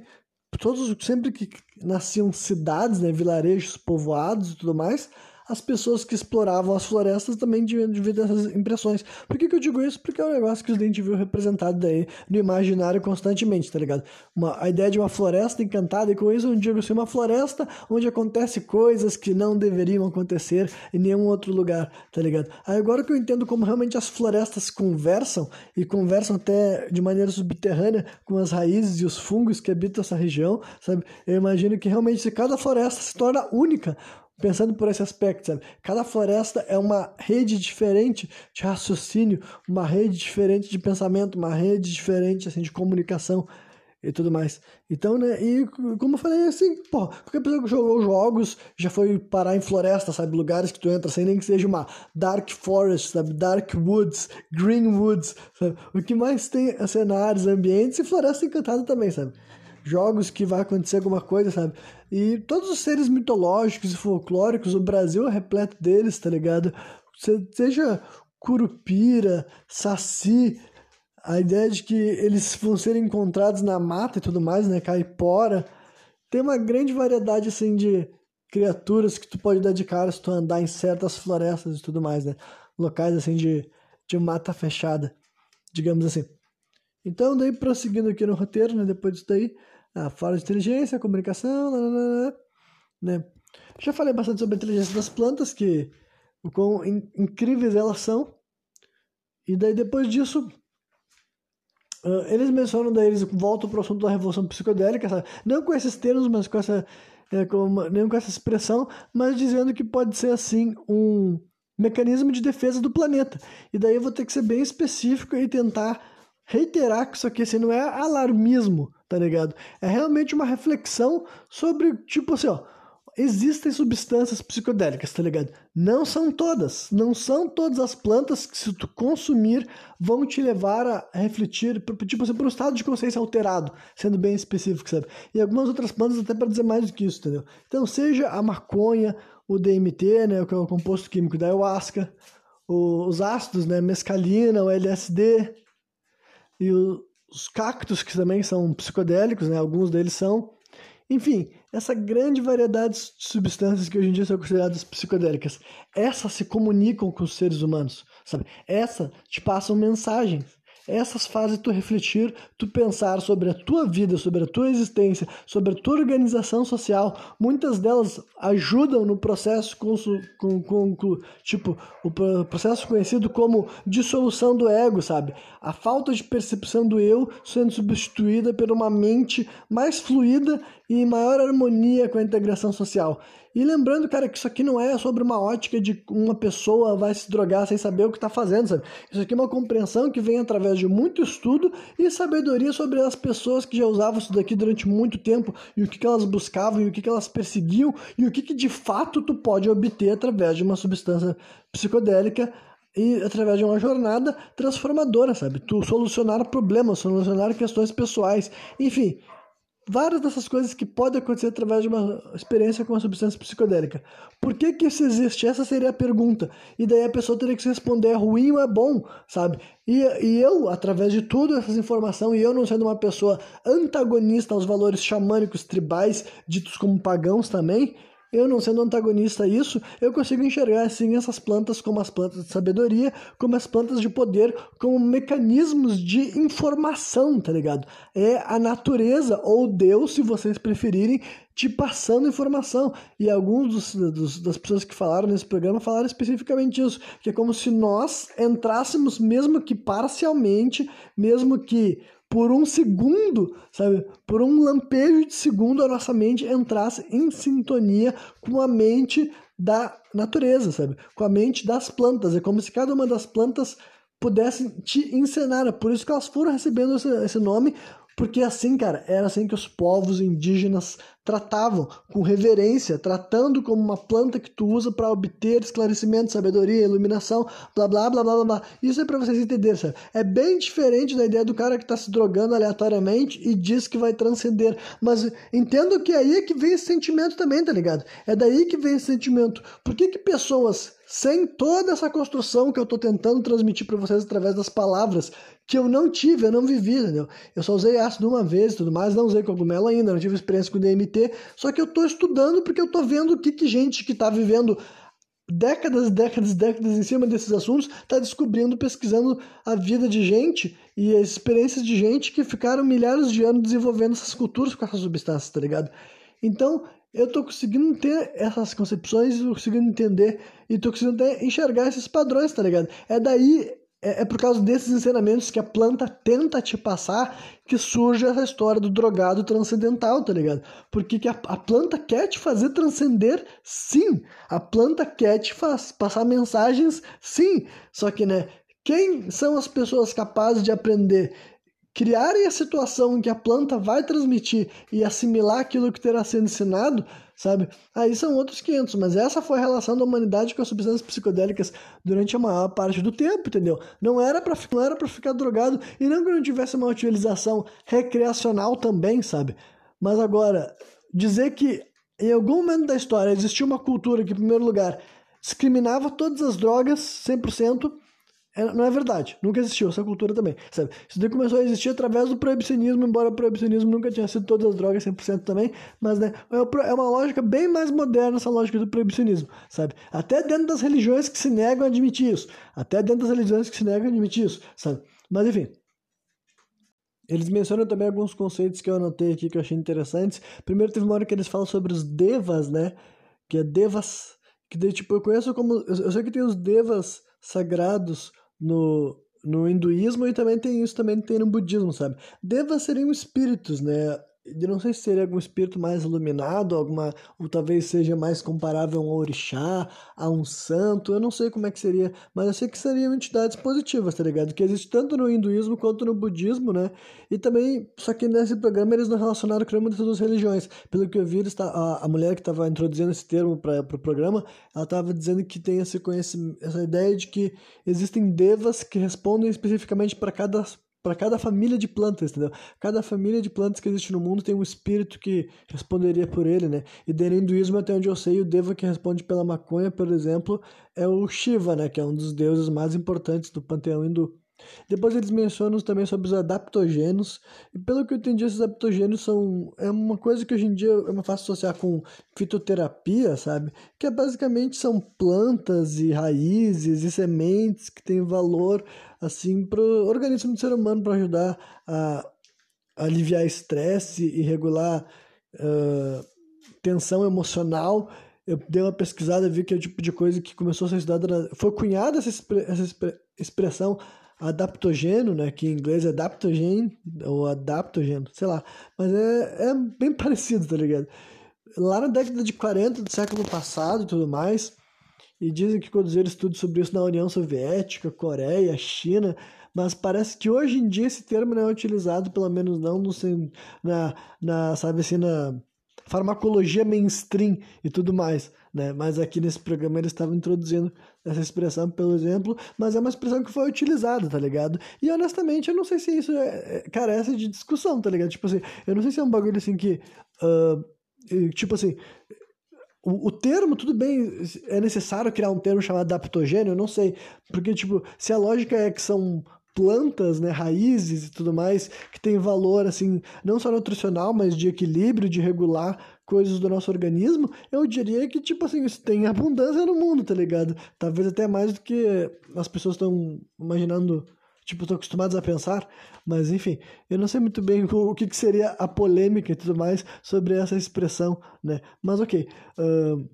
todos, sempre que nasciam cidades, né? Vilarejos povoados e tudo mais, as pessoas que exploravam as florestas também ter essas impressões. Por que, que eu digo isso? Porque é um negócio que a gente viu representado daí no imaginário constantemente, tá ligado? Uma, a ideia de uma floresta encantada, e com isso eu digo assim, uma floresta onde acontece coisas que não deveriam acontecer em nenhum outro lugar, tá ligado? Aí agora que eu entendo como realmente as florestas conversam, e conversam até de maneira subterrânea com as raízes e os fungos que habitam essa região, sabe? Eu imagino que realmente se cada floresta se torna única, pensando por esse aspecto, sabe? Cada floresta é uma rede diferente de raciocínio, uma rede diferente de pensamento, uma rede diferente assim de comunicação e tudo mais. Então, né, e como eu falei, assim, pô, qualquer pessoa que jogou jogos já foi parar em floresta, sabe, lugares que tu entra sem nem que seja uma Dark Forest, sabe, Dark Woods, Green Woods, sabe, o que mais tem é cenários, ambientes e floresta encantada também, sabe jogos que vai acontecer alguma coisa, sabe? E todos os seres mitológicos e folclóricos, o Brasil é repleto deles, tá ligado? Seja Curupira, Saci, a ideia de que eles vão ser encontrados na mata e tudo mais, né? Caipora. Tem uma grande variedade, assim, de criaturas que tu pode dar de cara se tu andar em certas florestas e tudo mais, né? Locais, assim, de, de mata fechada, digamos assim. Então, daí, prosseguindo aqui no roteiro, né? Depois disso daí, a fala de inteligência, comunicação, né? Já falei bastante sobre a inteligência das plantas, que o quão in, incríveis elas são. E daí depois disso, uh, eles mencionam, daí eles voltam para o assunto da revolução psicodélica, sabe? não com esses termos, mas com essa, é, com, nem com essa expressão, mas dizendo que pode ser assim um mecanismo de defesa do planeta. E daí eu vou ter que ser bem específico e tentar reiterar que isso aqui assim, não é alarmismo, tá ligado? É realmente uma reflexão sobre, tipo assim, ó, existem substâncias psicodélicas, tá ligado? Não são todas, não são todas as plantas que se tu consumir vão te levar a refletir, tipo assim, para um estado de consciência alterado, sendo bem específico, sabe? E algumas outras plantas até para dizer mais do que isso, entendeu? Então, seja a maconha, o DMT, né, que é o composto químico da ayahuasca, os ácidos, né, mescalina, o LSD e os cactos, que também são psicodélicos, né? alguns deles são. Enfim, essa grande variedade de substâncias que hoje em dia são consideradas psicodélicas, essas se comunicam com os seres humanos, sabe? Essas te passam mensagens essas fazem tu refletir, tu pensar sobre a tua vida, sobre a tua existência, sobre a tua organização social. Muitas delas ajudam no processo com, com, com, tipo o processo conhecido como dissolução do ego, sabe? A falta de percepção do eu sendo substituída por uma mente mais fluida e em maior harmonia com a integração social. E lembrando, cara, que isso aqui não é sobre uma ótica de uma pessoa vai se drogar sem saber o que está fazendo, sabe? Isso aqui é uma compreensão que vem através de muito estudo e sabedoria sobre as pessoas que já usavam isso daqui durante muito tempo e o que, que elas buscavam e o que, que elas perseguiam e o que, que de fato tu pode obter através de uma substância psicodélica e através de uma jornada transformadora, sabe? Tu solucionar problemas, solucionar questões pessoais, enfim, várias dessas coisas que podem acontecer através de uma experiência com uma substância psicodélica. Por que que isso existe? Essa seria a pergunta. E daí a pessoa teria que se responder é ruim ou é bom, sabe? E, e eu, através de tudo essas informações, e eu não sendo uma pessoa antagonista aos valores xamânicos tribais, ditos como pagãos também, eu não sendo antagonista a isso, eu consigo enxergar assim essas plantas como as plantas de sabedoria, como as plantas de poder, como mecanismos de informação, tá ligado? É a natureza ou Deus, se vocês preferirem, te passando informação. E alguns dos, dos, das pessoas que falaram nesse programa falaram especificamente isso, que é como se nós entrássemos, mesmo que parcialmente, mesmo que por um segundo, sabe? Por um lampejo de segundo, a nossa mente entrasse em sintonia com a mente da natureza, sabe? Com a mente das plantas. É como se cada uma das plantas pudesse te encenar. É por isso que elas foram recebendo esse, esse nome, porque assim, cara, era assim que os povos indígenas tratavam com reverência, tratando como uma planta que tu usa para obter esclarecimento, sabedoria, iluminação, blá blá blá blá blá. blá. Isso é para vocês entenderem, sabe? É bem diferente da ideia do cara que está se drogando aleatoriamente e diz que vai transcender. Mas entendo que é aí que vem esse sentimento também, tá ligado? É daí que vem esse sentimento. Por que que pessoas sem toda essa construção que eu estou tentando transmitir para vocês através das palavras que eu não tive, eu não vivi, entendeu? Eu só usei ácido uma vez e tudo mais, não usei cogumelo ainda, não tive experiência com DMT, só que eu estou estudando porque eu estou vendo o que, que gente que está vivendo décadas décadas décadas em cima desses assuntos, está descobrindo, pesquisando a vida de gente e as experiências de gente que ficaram milhares de anos desenvolvendo essas culturas com essas substâncias, tá ligado? Então, eu tô conseguindo ter essas concepções, tô conseguindo entender e tô conseguindo até enxergar esses padrões, tá ligado? É daí é, é, por causa desses ensinamentos que a planta tenta te passar que surge essa história do drogado transcendental, tá ligado? Porque que a, a planta quer te fazer transcender, sim. A planta quer te faz, passar mensagens, sim. Só que, né, quem são as pessoas capazes de aprender criarem a situação em que a planta vai transmitir e assimilar aquilo que terá sido ensinado, sabe? Aí são outros 500, mas essa foi a relação da humanidade com as substâncias psicodélicas durante a maior parte do tempo, entendeu? Não era para não era para ficar drogado e não que não tivesse uma utilização recreacional também, sabe? Mas agora dizer que em algum momento da história existiu uma cultura que, em primeiro lugar, discriminava todas as drogas 100%, é, não é verdade, nunca existiu essa cultura também, sabe? Isso daí começou a existir através do proibicionismo, embora o proibicionismo nunca tinha sido todas as drogas 100% também, mas né, é, é uma lógica bem mais moderna essa lógica do proibicionismo, sabe? Até dentro das religiões que se negam a admitir isso, até dentro das religiões que se negam a admitir isso, sabe? Mas enfim, eles mencionam também alguns conceitos que eu anotei aqui que eu achei interessantes. Primeiro teve uma hora que eles falam sobre os devas, né? Que é devas, que daí, tipo, eu conheço como... Eu sei que tem os devas sagrados no, no hinduísmo e também tem isso também tem no budismo, sabe? Devas seriam espíritos, né? Eu não sei se seria algum espírito mais iluminado, alguma, ou talvez seja mais comparável a um orixá, a um santo, eu não sei como é que seria, mas eu sei que seriam entidades positivas, tá ligado? Que existe tanto no hinduísmo quanto no budismo, né? E também, só que nesse programa eles não relacionaram nenhuma dessas duas religiões. Pelo que eu vi, a, a mulher que estava introduzindo esse termo para o pro programa, ela estava dizendo que tem esse conhecimento, essa ideia de que existem devas que respondem especificamente para cada para cada família de plantas, entendeu? Cada família de plantas que existe no mundo tem um espírito que responderia por ele, né? E dentro do hinduísmo, até onde eu sei, o Deva que responde pela maconha, por exemplo, é o Shiva, né? Que é um dos deuses mais importantes do panteão hindu. Depois eles mencionam também sobre os adaptogênios, e pelo que eu entendi, esses adaptogênios são é uma coisa que hoje em dia é uma fácil associar com fitoterapia, sabe? Que é, basicamente são plantas e raízes e sementes que têm valor assim para o organismo do ser humano para ajudar a, aliviar estresse e regular uh, tensão emocional. Eu dei uma pesquisada, vi que é o tipo de coisa que começou a ser estudada, foi cunhada essa, essa expressão adaptogênio, né, que em inglês é adaptogene, ou adaptogênio, sei lá, mas é, é bem [LAUGHS] parecido, tá ligado? Lá na década de 40 do século passado e tudo mais, e dizem que conduziram estudos sobre isso na União Soviética, Coreia, China, mas parece que hoje em dia esse termo não é utilizado, pelo menos não no, na, na, sabe assim, na farmacologia mainstream e tudo mais né? Mas aqui nesse programa eles estavam introduzindo essa expressão, pelo exemplo, mas é uma expressão que foi utilizada, tá ligado? E honestamente, eu não sei se isso é, é, carece de discussão, tá ligado? Tipo assim, eu não sei se é um bagulho assim que. Uh, tipo assim. O, o termo, tudo bem, é necessário criar um termo chamado adaptogênio, eu não sei. Porque, tipo, se a lógica é que são plantas, né, raízes e tudo mais, que tem valor, assim, não só nutricional, mas de equilíbrio, de regular coisas do nosso organismo, eu diria que, tipo assim, isso tem abundância no mundo, tá ligado? Talvez até mais do que as pessoas estão imaginando, tipo, estão acostumadas a pensar, mas enfim, eu não sei muito bem [LAUGHS] o que, que seria a polêmica e tudo mais sobre essa expressão, né? Mas ok. Uh...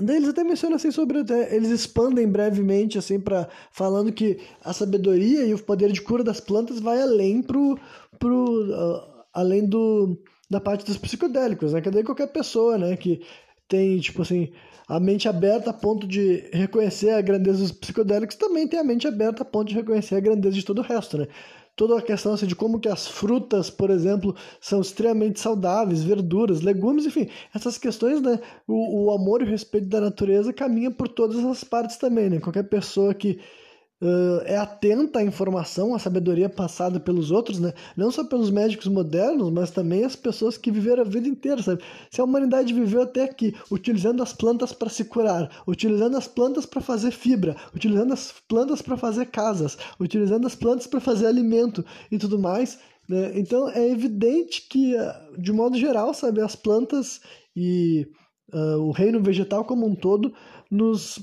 Daí eles até mencionam assim sobre até, eles expandem brevemente assim para falando que a sabedoria e o poder de cura das plantas vai além pro pro uh, além do da parte dos psicodélicos, né? Que daí qualquer pessoa, né, que tem, tipo assim, a mente aberta a ponto de reconhecer a grandeza dos psicodélicos, também tem a mente aberta a ponto de reconhecer a grandeza de todo o resto, né? Toda a questão assim, de como que as frutas, por exemplo, são extremamente saudáveis, verduras, legumes, enfim, essas questões, né? O, o amor e o respeito da natureza caminha por todas essas partes também, né? Qualquer pessoa que uh, é atenta à informação, à sabedoria passada pelos outros, né? Não só pelos médicos modernos, mas também as pessoas que viveram a vida inteira, sabe? Se a humanidade viveu até aqui, utilizando as plantas para se curar, utilizando as plantas para fazer fibra, utilizando as plantas para fazer casas, utilizando as plantas para fazer alimento e tudo mais, né? Então é evidente que, de modo geral, sabe, as plantas e uh, o reino vegetal como um todo nos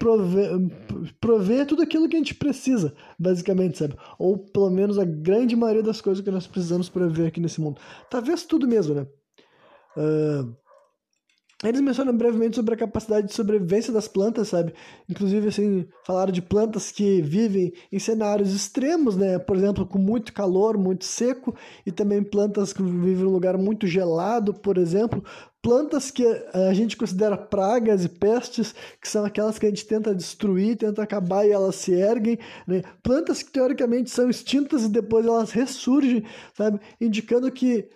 prover, prover tudo aquilo que a gente precisa, basicamente, sabe? Ou pelo menos a grande maioria das coisas que nós precisamos prover aqui nesse mundo. Talvez tudo mesmo, né? Uh, eles mencionam brevemente sobre a capacidade de sobrevivência das plantas, sabe? Inclusive, assim, falaram de plantas que vivem em cenários extremos, né? Por exemplo, com muito calor, muito seco, e também plantas que vivem em um lugar muito gelado, por exemplo. Plantas que a gente considera pragas e pestes, que são aquelas que a gente tenta destruir, tenta acabar e elas se erguem, né? Plantas que teoricamente são extintas e depois elas ressurgem, sabe? Indicando que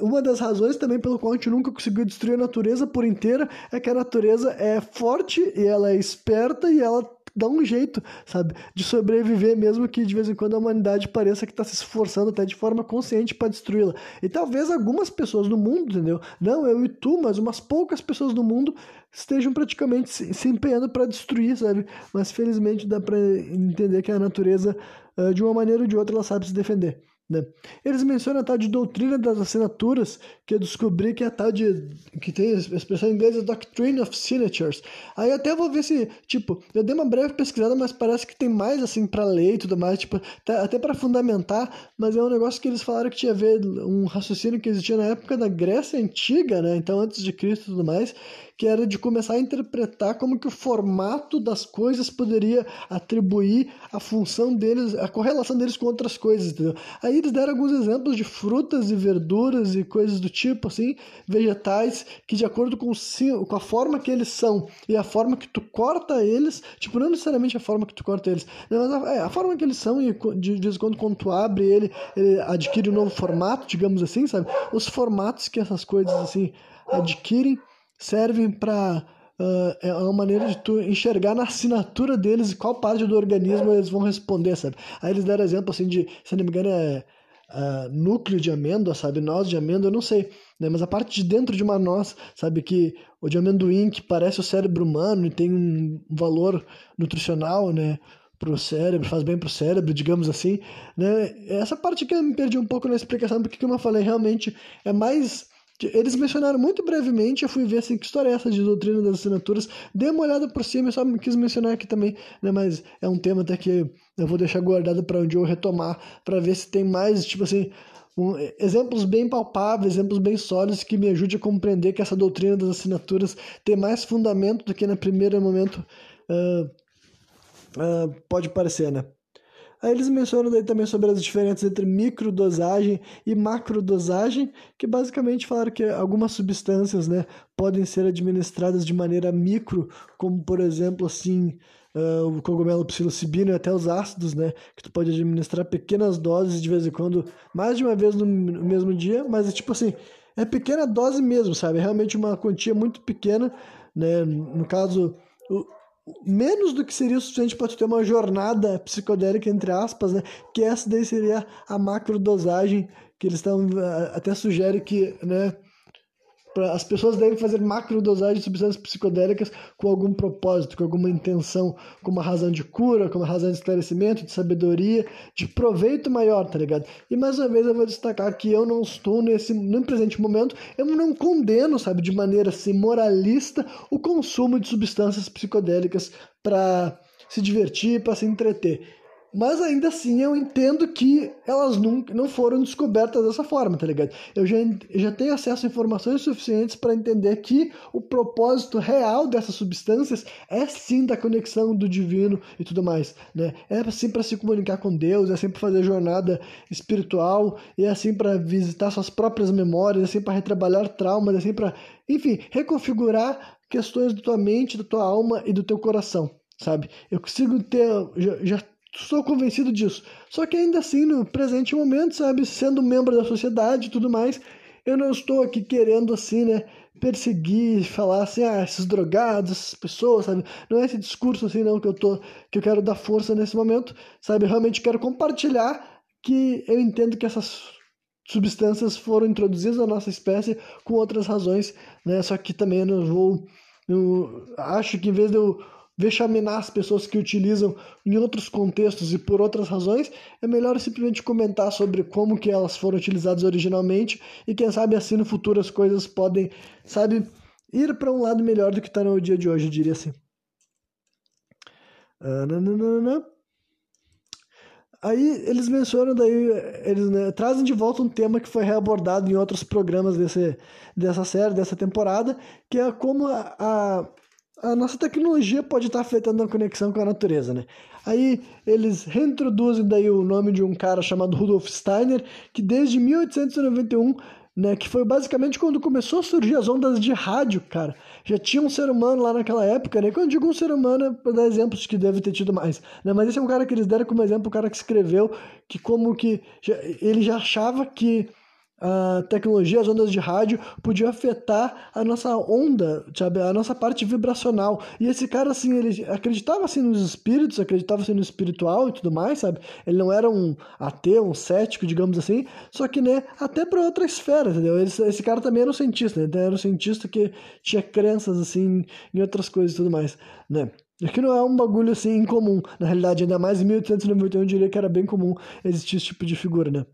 uma das razões também pelo qual a gente nunca conseguiu destruir a natureza por inteira é que a natureza é forte e ela é esperta e ela dá um jeito, sabe, de sobreviver, mesmo que de vez em quando a humanidade pareça que está se esforçando até de forma consciente para destruí-la. E talvez algumas pessoas no mundo, entendeu? Não eu e tu, mas umas poucas pessoas no mundo estejam praticamente se, se empenhando para destruir, sabe? Mas felizmente dá para entender que a natureza, uh, de uma maneira ou de outra, ela sabe se defender. Né? Eles mencionam a tal de doutrina das assinaturas, que eu descobri que é a tal de. que tem a expressão em inglês, Doctrine of Signatures. Aí até vou ver se, tipo, eu dei uma breve pesquisada, mas parece que tem mais assim para ler e tudo mais, tipo, até para fundamentar, mas é um negócio que eles falaram que tinha a ver um raciocínio que existia na época da Grécia Antiga, né? Então antes de Cristo e tudo mais, que era de começar a interpretar como que o formato das coisas poderia atribuir a função deles, a correlação deles com outras coisas, entendeu? Aí eles deram alguns exemplos de frutas e verduras e coisas do tipo, assim, vegetais, que de acordo com, o, com a forma que eles são e a forma que tu corta eles, tipo, não necessariamente a forma que tu corta eles, mas a, é, a forma que eles são e de, de vez em quando quando tu abre ele, ele adquire um novo formato, digamos assim, sabe? Os formatos que essas coisas, assim, adquirem servem para uh, é uma maneira de tu enxergar na assinatura deles qual parte do organismo eles vão responder, sabe? Aí eles deram exemplo assim de, se não me engano, é uh, núcleo de amêndoa, sabe? Noz de amêndoa, eu não sei, né? Mas a parte de dentro de uma noz, sabe? Que o de amendoim, que parece o cérebro humano e tem um valor nutricional, né? Pro cérebro, faz bem pro cérebro, digamos assim, né? Essa parte que eu me perdi um pouco na explicação, porque como eu falei, realmente é mais eles mencionaram muito brevemente, eu fui ver assim, que história é essa de doutrina das assinaturas. Dei uma olhada por cima, eu só quis mencionar aqui também, né? Mas é um tema até que eu vou deixar guardado para onde eu retomar, para ver se tem mais, tipo assim, um, exemplos bem palpáveis, exemplos bem sólidos que me ajudem a compreender que essa doutrina das assinaturas tem mais fundamento do que no primeiro momento uh, uh, pode parecer, né? Aí eles mencionam daí também sobre as diferenças entre microdosagem e macrodosagem, que basicamente falaram que algumas substâncias, né, podem ser administradas de maneira micro, como por exemplo assim, uh, o cogumelo psilocibina e até os ácidos, né, que tu pode administrar pequenas doses de vez em quando, mais de uma vez no, no mesmo dia, mas é tipo assim, é pequena dose mesmo, sabe? É realmente uma quantia muito pequena, né? No caso, o, menos do que seria o suficiente para tu ter uma jornada psicodélica, entre aspas, né? Que essa daí seria a macrodosagem, que eles estão até sugere que, né? As pessoas devem fazer macrodosagem de substâncias psicodélicas com algum propósito, com alguma intenção, com uma razão de cura, com uma razão de esclarecimento, de sabedoria, de proveito maior, tá ligado? E mais uma vez eu vou destacar que eu não estou nesse, no presente momento, eu não condeno, sabe, de maneira assim, moralista, o consumo de substâncias psicodélicas para se divertir, para se entreter. Mas ainda assim eu entendo que elas nunca, não foram descobertas dessa forma, tá ligado? Eu já, já tenho acesso a informações suficientes para entender que o propósito real dessas substâncias é sim da conexão do divino e tudo mais, né? É assim para se comunicar com Deus, é assim para fazer jornada espiritual, é assim para visitar suas próprias memórias, é assim para retrabalhar traumas, é assim para, enfim, reconfigurar questões da tua mente, da tua alma e do teu coração, sabe? Eu consigo ter, já, já Estou convencido disso. Só que ainda assim, no presente momento, sabe, sendo membro da sociedade e tudo mais, eu não estou aqui querendo assim, né, perseguir, falar assim, ah, esses drogados, essas pessoas, sabe? Não é esse discurso assim não que eu tô, que eu quero dar força nesse momento, sabe? Eu realmente quero compartilhar que eu entendo que essas substâncias foram introduzidas na nossa espécie com outras razões, né? Só que também eu não vou eu acho que em vez de eu vexaminar as pessoas que utilizam em outros contextos e por outras razões, é melhor simplesmente comentar sobre como que elas foram utilizadas originalmente e quem sabe assim no futuro as coisas podem, sabe, ir para um lado melhor do que está no dia de hoje, eu diria assim. Ah. Aí eles mencionam daí, eles né, trazem de volta um tema que foi reabordado em outros programas desse, dessa série, dessa temporada, que é como a, a nossa tecnologia pode estar afetando a conexão com a natureza, né? Aí eles reintroduzem daí o nome de um cara chamado Rudolf Steiner, que desde 1891 né? Que foi basicamente quando começou a surgir as ondas de rádio, cara. Já tinha um ser humano lá naquela época, né? Quando eu digo um ser humano, é para dar exemplos que deve ter tido mais, né? Mas esse é um cara que eles deram como exemplo, o cara que escreveu que como que já, ele já achava que a tecnologia, as ondas de rádio, podiam afetar a nossa onda, sabe? a nossa parte vibracional. E esse cara, assim, ele acreditava assim nos espíritos, acreditava assim no espiritual e tudo mais, sabe? Ele não era um ateu, um cético, digamos assim, só que, né, até para outra esfera, entendeu? Esse, esse cara também era um cientista, né? Era um cientista que tinha crenças, assim, em outras coisas e tudo mais, né? que não é um bagulho, assim, incomum. Na realidade, ainda mais em 1891, eu diria que era bem comum existir esse tipo de figura, né?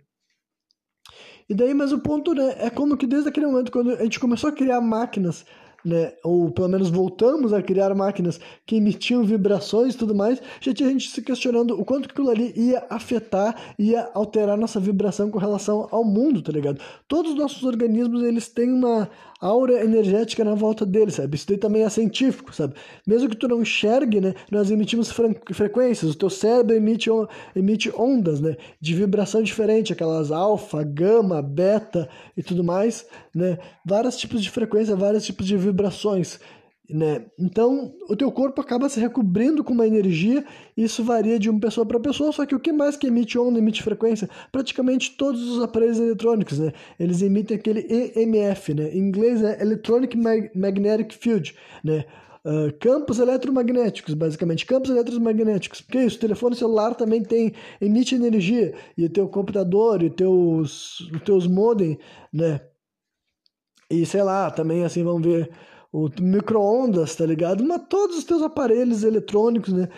E daí, mas o ponto, né, é como que desde aquele momento, quando a gente começou a criar máquinas, né, ou pelo menos voltamos a criar máquinas que emitiam vibrações e tudo mais, já tinha gente se questionando o quanto aquilo ali ia afetar, ia alterar nossa vibração com relação ao mundo, tá ligado? Todos os nossos organismos, eles têm uma aura energética na volta dele, sabe? Isso daí também é científico, sabe? Mesmo que tu não enxergue, né? Nós emitimos frequências, o teu cérebro emite, emite ondas, né? De vibração diferente, aquelas alfa, gama, beta e tudo mais, né? Vários tipos de frequência, vários tipos de vibrações. Né? Então, o teu corpo acaba se recobrindo com uma energia, isso varia de uma pessoa para pessoa, só que o que mais que emite onda, emite frequência? Praticamente todos os aparelhos eletrônicos, né? Eles emitem aquele EMF, né? Em inglês é Electronic Magnetic Field, né? Uh, campos eletromagnéticos, basicamente, campos eletromagnéticos. Porque isso, o telefone celular também tem, emite energia, e o teu computador, e teus, os teus modem, né? E sei lá, também assim, vamos ver o micro-ondas, tá ligado? Mas todos os teus aparelhos eletrônicos, né?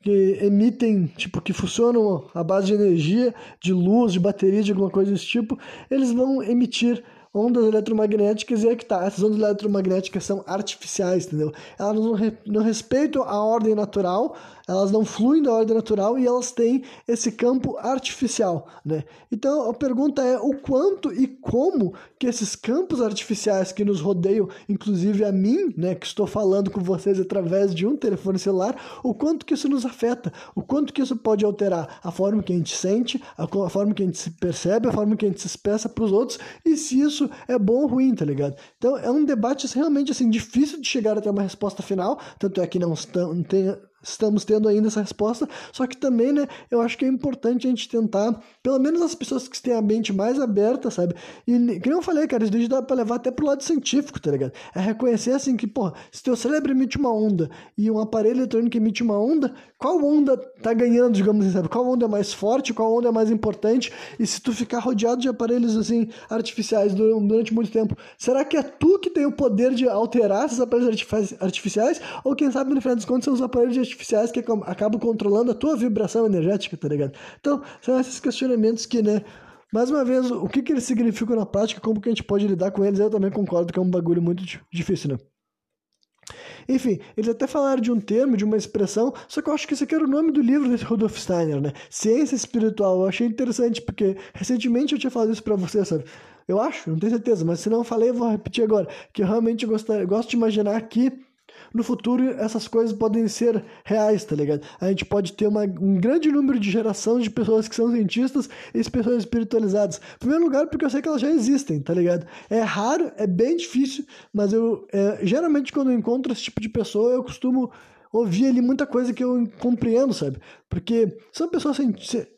Que emitem, tipo, que funcionam à base de energia, de luz, de bateria, de alguma coisa desse tipo, eles vão emitir ondas eletromagnéticas e é que tá, essas ondas eletromagnéticas são artificiais, entendeu? Elas não, re, não respeitam a ordem natural, elas não fluem da ordem natural e elas têm esse campo artificial, né? Então a pergunta é o quanto e como que esses campos artificiais que nos rodeiam, inclusive a mim, né, que estou falando com vocês através de um telefone celular, o quanto que isso nos afeta, o quanto que isso pode alterar a forma que a gente sente, a, a forma que a gente se percebe, a forma que a gente se expressa para os outros e se isso é bom ou ruim, tá ligado? Então é um debate realmente assim difícil de chegar até uma resposta final, tanto é que não, não tem estamos tendo ainda essa resposta, só que também, né, eu acho que é importante a gente tentar, pelo menos as pessoas que têm a mente mais aberta, sabe? E, que eu falei, cara, isso daí dá pra levar até pro lado científico, tá ligado? É reconhecer, assim, que, pô, se teu cérebro emite uma onda e um aparelho eletrônico emite uma onda, qual onda tá ganhando, digamos assim, sabe? Qual onda é mais forte, qual onda é mais importante? E se tu ficar rodeado de aparelhos, assim, artificiais durante muito tempo, será que é tu que tem o poder de alterar esses aparelhos artificiais? Ou quem sabe, no final dos contos, são os aparelhos artificiais que acabam controlando a tua vibração energética, tá ligado? Então, são esses questionamentos que, né, mais uma vez, o que, que eles significam na prática, como que a gente pode lidar com eles, eu também concordo que é um bagulho muito difícil, né? Enfim, eles até falaram de um termo, de uma expressão, só que eu acho que esse aqui era o nome do livro desse Rudolf Steiner, né? Ciência espiritual. Eu achei interessante, porque recentemente eu tinha falado isso pra você, sabe? Eu acho, não tenho certeza, mas se não falei, eu vou repetir agora. Que eu realmente gosto, gosto de imaginar que no futuro essas coisas podem ser reais, tá ligado? A gente pode ter uma, um grande número de gerações de pessoas que são cientistas e pessoas espiritualizadas. Em primeiro lugar, porque eu sei que elas já existem, tá ligado? É raro, é bem difícil, mas eu é, geralmente quando eu encontro esse tipo de pessoa, eu costumo ouvir ali muita coisa que eu compreendo, sabe? Porque são pessoas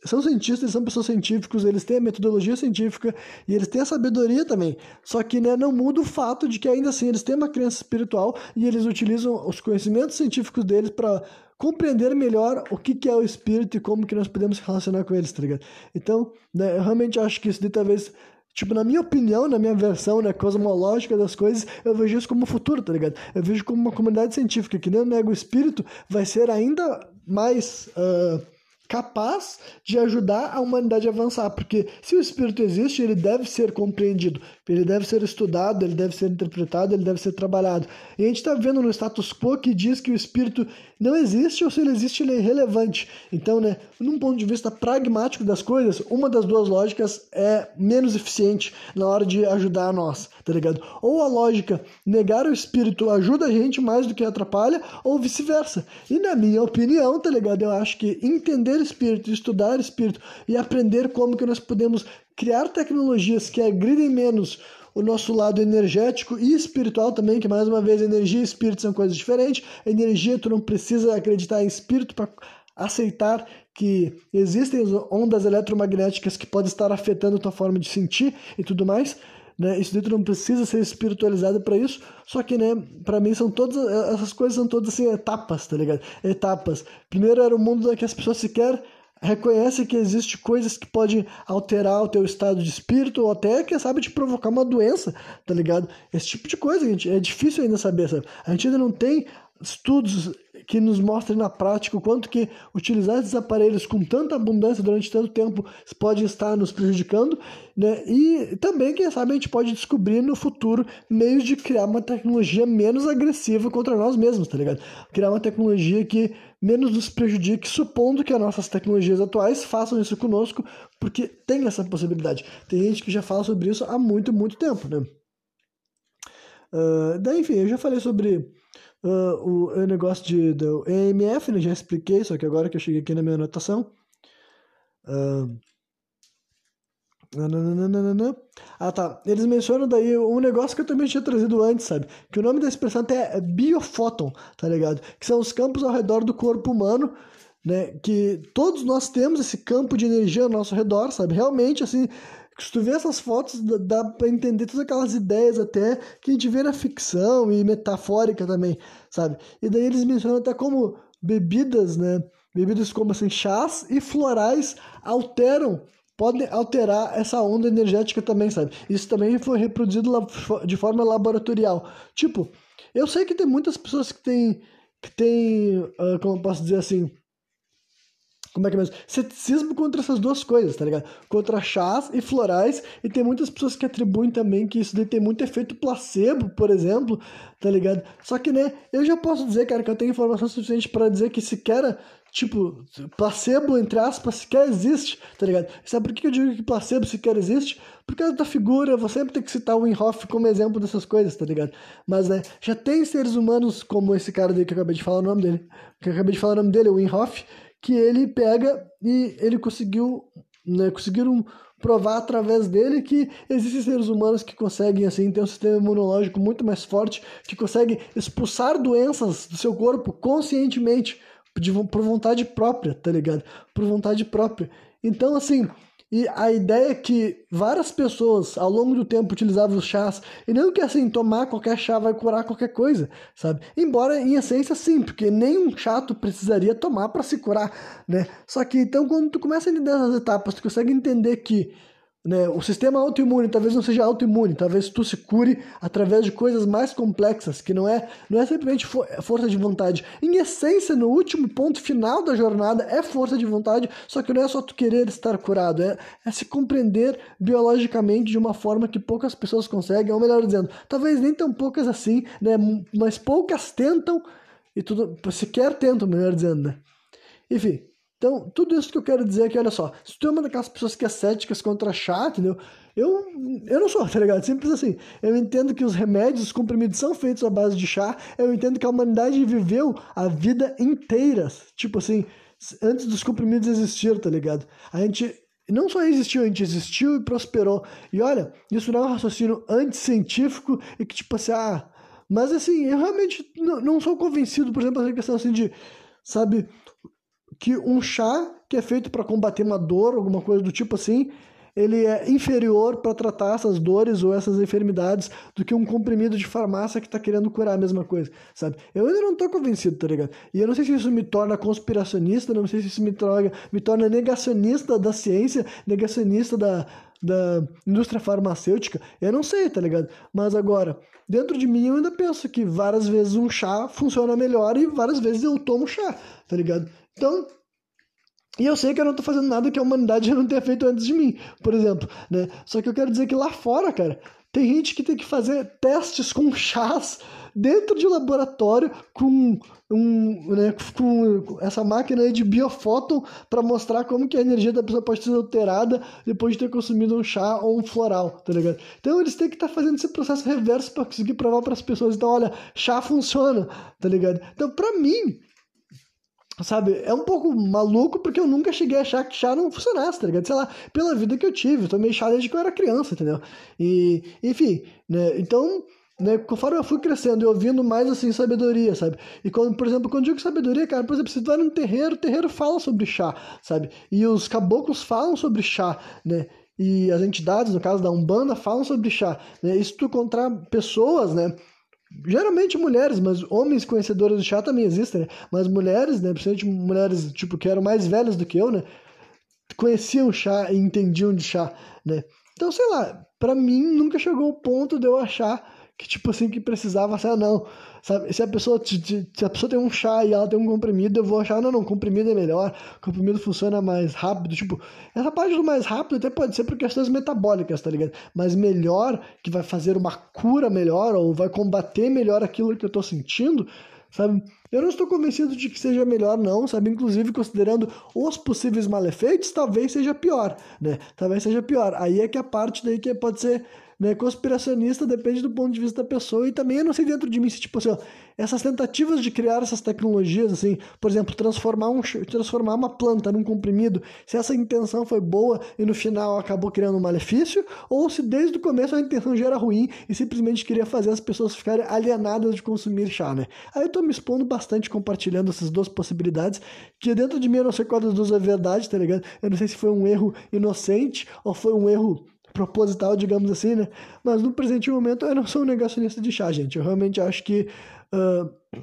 são cientistas, são pessoas científicos, eles têm a metodologia científica e eles têm a sabedoria também. Só que né, não muda o fato de que ainda assim eles têm uma crença espiritual e eles utilizam os conhecimentos científicos deles para compreender melhor o que, que é o espírito e como que nós podemos relacionar com eles, tá ligado? Então, né, eu realmente acho que isso de talvez Tipo, na minha opinião, na minha versão né, cosmológica das coisas, eu vejo isso como o futuro, tá ligado? Eu vejo como uma comunidade científica que nem o nego espírito vai ser ainda mais uh, capaz de ajudar a humanidade a avançar, porque se o espírito existe, ele deve ser compreendido, ele deve ser estudado, ele deve ser interpretado, ele deve ser trabalhado. E a gente está vendo no status quo que diz que o espírito não existe, ou se ele existe, ele é irrelevante. Então, né, num ponto de vista pragmático das coisas, uma das duas lógicas é menos eficiente na hora de ajudar a nós, tá ligado? Ou a lógica negar o espírito ajuda a gente mais do que atrapalha, ou vice-versa. E na minha opinião, tá ligado? Eu acho que entender espírito, estudar espírito e aprender como que nós podemos criar tecnologias que agridem menos o nosso lado energético e espiritual também, que mais uma vez energia e espírito são coisas diferentes. Energia, tu não precisa acreditar em espírito para aceitar que existem ondas eletromagnéticas que podem estar afetando tua forma de sentir e tudo mais. Né? Isso dentro não precisa ser espiritualizado para isso, só que, né, para mim são todas essas coisas são todas assim etapas, tá ligado? Etapas. Primeiro era o mundo que as pessoas sequer reconhece que existe coisas que podem alterar o teu estado de espírito ou até, quem sabe, te provocar uma doença, tá ligado? Esse tipo de coisa, gente, é difícil ainda saber, sabe? A gente ainda não tem estudos que nos mostrem na prática o quanto que utilizar esses aparelhos com tanta abundância durante tanto tempo pode estar nos prejudicando, né? E também, quem sabe, a gente pode descobrir no futuro meios de criar uma tecnologia menos agressiva contra nós mesmos, tá ligado? Criar uma tecnologia que menos nos prejudique, supondo que as nossas tecnologias atuais façam isso conosco, porque tem essa possibilidade. Tem gente que já fala sobre isso há muito, muito tempo, né? Uh, daí, enfim, eu já falei sobre uh, o, o, negócio de, do EMF, né? já expliquei, só que agora que eu cheguei aqui na minha anotação. Uh, ah, tá. Eles mencionam daí um negócio que eu também tinha trazido antes, sabe? Que o nome da expressão até é biofóton, tá ligado? Que são os campos ao redor do corpo humano, né? Que todos nós temos esse campo de energia ao nosso redor, sabe? Realmente, assim, se tu vê essas fotos, dá pra entender todas aquelas ideias até que a gente vê na ficção e metafórica também, sabe? E daí eles mencionam até como bebidas, né? Bebidas como assim, chás e florais alteram podem alterar essa onda energética também, sabe? Isso também foi reproduzido de forma laboratorial. Tipo, eu sei que tem muitas pessoas que têm, que têm, uh, como eu posso dizer assim, como é que é mesmo? Ceticismo contra essas duas coisas, tá ligado? Contra chás e florais, e tem muitas pessoas que atribuem também que isso daí tem muito efeito placebo, por exemplo, tá ligado? Só que, né, eu já posso dizer, cara, que eu tenho informação suficiente para dizer que sequer tipo, placebo, entre aspas, sequer existe, tá ligado? Sabe por que eu digo que placebo sequer existe? Por causa da figura, eu vou sempre ter que citar o Winhoff como exemplo dessas coisas, tá ligado? Mas, né, já tem seres humanos como esse cara daí que eu acabei de falar o nome dele, que eu acabei de falar o nome dele, o Winhoff, que ele pega e ele conseguiu, né, conseguiram provar através dele que existem seres humanos que conseguem assim ter um sistema imunológico muito mais forte, que conseguem expulsar doenças do seu corpo conscientemente de, por vontade própria, tá ligado? Por vontade própria. Então, assim, e a ideia é que várias pessoas ao longo do tempo utilizavam os chás, e não que assim, tomar qualquer chá vai curar qualquer coisa, sabe? Embora em essência sim, porque nenhum chato precisaria tomar para se curar, né? Só que então quando tu começa a entender as etapas, tu consegue entender que né? O sistema autoimune talvez não seja autoimune, talvez tu se cure através de coisas mais complexas, que não é, não é simplesmente for, força de vontade. Em essência, no último ponto final da jornada, é força de vontade, só que não é só tu querer estar curado, é, é se compreender biologicamente de uma forma que poucas pessoas conseguem, ou melhor dizendo, talvez nem tão poucas assim, né? mas poucas tentam, e tudo sequer tentam, melhor dizendo. Né? Enfim, então, tudo isso que eu quero dizer é que, olha só, se tu é uma daquelas pessoas que é céticas contra chá, entendeu? Eu, eu não sou, tá ligado? Simples assim. Eu entendo que os remédios, os comprimidos são feitos à base de chá. Eu entendo que a humanidade viveu a vida inteira. Tipo assim, antes dos comprimidos existir, tá ligado? A gente não só existiu, a gente existiu e prosperou. E olha, isso não é um raciocínio anticientífico e que, tipo assim, ah. Mas assim, eu realmente não, não sou convencido, por exemplo, essa questão assim de, sabe, que um chá que é feito para combater uma dor, alguma coisa do tipo assim, ele é inferior para tratar essas dores ou essas enfermidades do que um comprimido de farmácia que está querendo curar a mesma coisa, sabe? Eu ainda não estou convencido, tá ligado? E eu não sei se isso me torna conspiracionista, não sei se isso me torna, me torna negacionista da ciência, negacionista da, da indústria farmacêutica, eu não sei, tá ligado? Mas agora, dentro de mim eu ainda penso que várias vezes um chá funciona melhor e várias vezes eu tomo chá, tá ligado? Então, E eu sei que eu não tô fazendo nada que a humanidade [LAUGHS] já não tenha feito antes de mim, por exemplo, né? Só que eu quero dizer que lá fora, cara, tem gente que tem que fazer testes com chás dentro de laboratório com um, né, com essa máquina de biofóton para mostrar como que a energia da pessoa pode ser alterada depois de ter consumido um chá ou um floral, tá ligado? Então eles têm que estar tá fazendo esse processo reverso para conseguir provar para as pessoas. Então, olha, chá funciona, tá ligado? Então, para mim, Sabe, é um pouco maluco porque eu nunca cheguei a achar que chá não funcionasse, tá ligado? Sei lá, pela vida que eu tive, eu tomei chá desde que eu era criança, entendeu? E, enfim, né? Então, né, conforme eu fui crescendo e ouvindo mais, assim, sabedoria, sabe? E quando, por exemplo, quando eu digo sabedoria, cara, por exemplo, se tu vai num terreiro, o terreiro fala sobre chá, sabe? E os caboclos falam sobre chá, né? E as entidades, no caso da Umbanda, falam sobre chá, né? E se tu encontrar pessoas, né? Geralmente mulheres, mas homens conhecedores de chá também existem, né? Mas mulheres, né? Principalmente mulheres, tipo, que eram mais velhas do que eu, né? Conheciam chá e entendiam de chá, né? Então, sei lá, para mim nunca chegou o ponto de eu achar que, tipo assim, que precisava ser, ah, não, sabe? Se a pessoa, se a pessoa tem um chá e ela tem um comprimido, eu vou achar, não, não, comprimido é melhor, comprimido funciona mais rápido, tipo, essa parte do mais rápido até pode ser por questões metabólicas, tá ligado? Mas melhor, que vai fazer uma cura melhor, ou vai combater melhor aquilo que eu tô sentindo, sabe? Eu não estou convencido de que seja melhor, não, sabe? Inclusive, considerando os possíveis malefeitos, talvez seja pior, né? Talvez seja pior. Aí é que a parte daí que pode ser né? Conspiracionista depende do ponto de vista da pessoa e também eu não sei dentro de mim se, tipo assim, ó, essas tentativas de criar essas tecnologias, assim, por exemplo, transformar, um, transformar uma planta num comprimido, se essa intenção foi boa e no final acabou criando um malefício, ou se desde o começo a intenção já era ruim e simplesmente queria fazer as pessoas ficarem alienadas de consumir chá, né? Aí eu tô me expondo bastante compartilhando essas duas possibilidades, que dentro de mim eu não sei qual das duas é verdade, tá ligado? Eu não sei se foi um erro inocente ou foi um erro proposital, digamos assim, né? Mas no presente momento eu não sou um negacionista de chá, gente. Eu realmente acho que uh,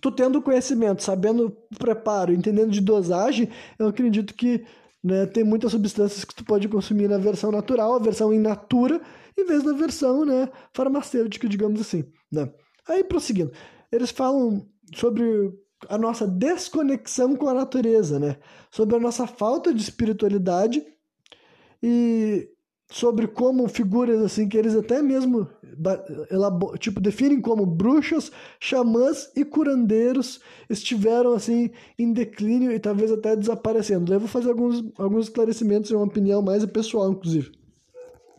tu tendo conhecimento, sabendo preparo, entendendo de dosagem, eu acredito que né, tem muitas substâncias que tu pode consumir na versão natural, a versão in natura, em vez da versão né, farmacêutica, digamos assim. Né? Aí, prosseguindo, eles falam sobre a nossa desconexão com a natureza, né? sobre a nossa falta de espiritualidade e sobre como figuras assim que eles até mesmo tipo definem como bruxas, xamãs e curandeiros estiveram assim em declínio e talvez até desaparecendo. Eu vou fazer alguns, alguns esclarecimentos e uma opinião mais pessoal, inclusive,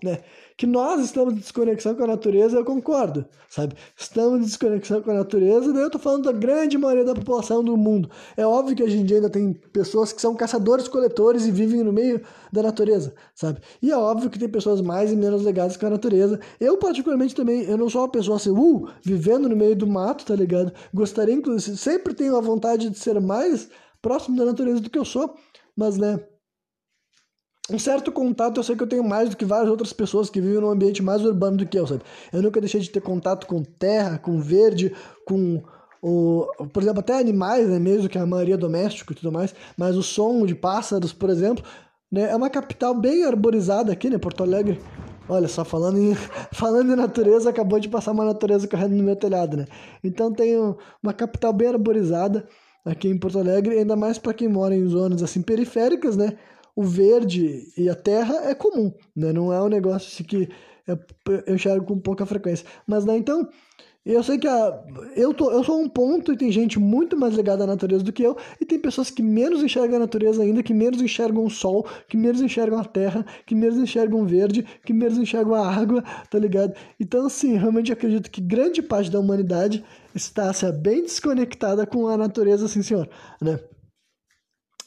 né? Que nós estamos em desconexão com a natureza, eu concordo, sabe? Estamos em desconexão com a natureza, daí eu tô falando da grande maioria da população do mundo. É óbvio que hoje em dia ainda tem pessoas que são caçadores-coletores e vivem no meio da natureza, sabe? E é óbvio que tem pessoas mais e menos ligadas com a natureza. Eu, particularmente, também, eu não sou uma pessoa assim, uh, vivendo no meio do mato, tá ligado? Gostaria, inclusive, sempre tenho a vontade de ser mais próximo da natureza do que eu sou, mas, né um certo contato eu sei que eu tenho mais do que várias outras pessoas que vivem num ambiente mais urbano do que eu, sabe? Eu nunca deixei de ter contato com terra, com verde, com o, por exemplo, até animais, né, mesmo que a maioria doméstico e tudo mais, mas o som de pássaros, por exemplo, né, é uma capital bem arborizada aqui, né, Porto Alegre. Olha só, falando em, [LAUGHS] falando em natureza, acabou de passar uma natureza correndo no meu telhado, né? Então tem uma capital bem arborizada aqui em Porto Alegre, ainda mais para quem mora em zonas assim periféricas, né? O verde e a terra é comum, né? Não é um negócio assim que eu enxergo com pouca frequência. Mas, né, então, eu sei que a, eu, tô, eu sou um ponto e tem gente muito mais ligada à natureza do que eu, e tem pessoas que menos enxergam a natureza ainda, que menos enxergam o sol, que menos enxergam a terra, que menos enxergam o verde, que menos enxergam a água, [LAUGHS] tá ligado? Então, assim, realmente acredito que grande parte da humanidade está assim, bem desconectada com a natureza, assim, senhor, né?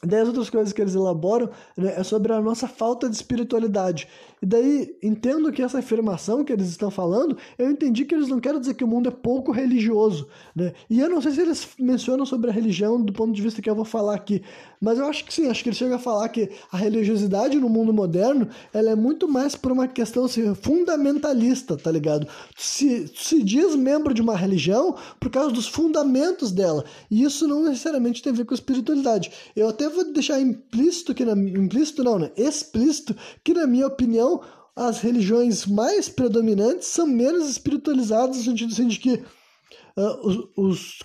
As outras coisas que eles elaboram né, é sobre a nossa falta de espiritualidade. E daí, entendo que essa afirmação que eles estão falando, eu entendi que eles não querem dizer que o mundo é pouco religioso. Né? E eu não sei se eles mencionam sobre a religião do ponto de vista que eu vou falar aqui, mas eu acho que sim, acho que eles chegam a falar que a religiosidade no mundo moderno ela é muito mais por uma questão assim, fundamentalista, tá ligado? Se, se diz membro de uma religião por causa dos fundamentos dela. E isso não necessariamente tem a ver com espiritualidade. Eu até vou deixar implícito que na, implícito não, né? Explícito que na minha opinião as religiões mais predominantes são menos espiritualizadas no sentido assim, de que uh, os, os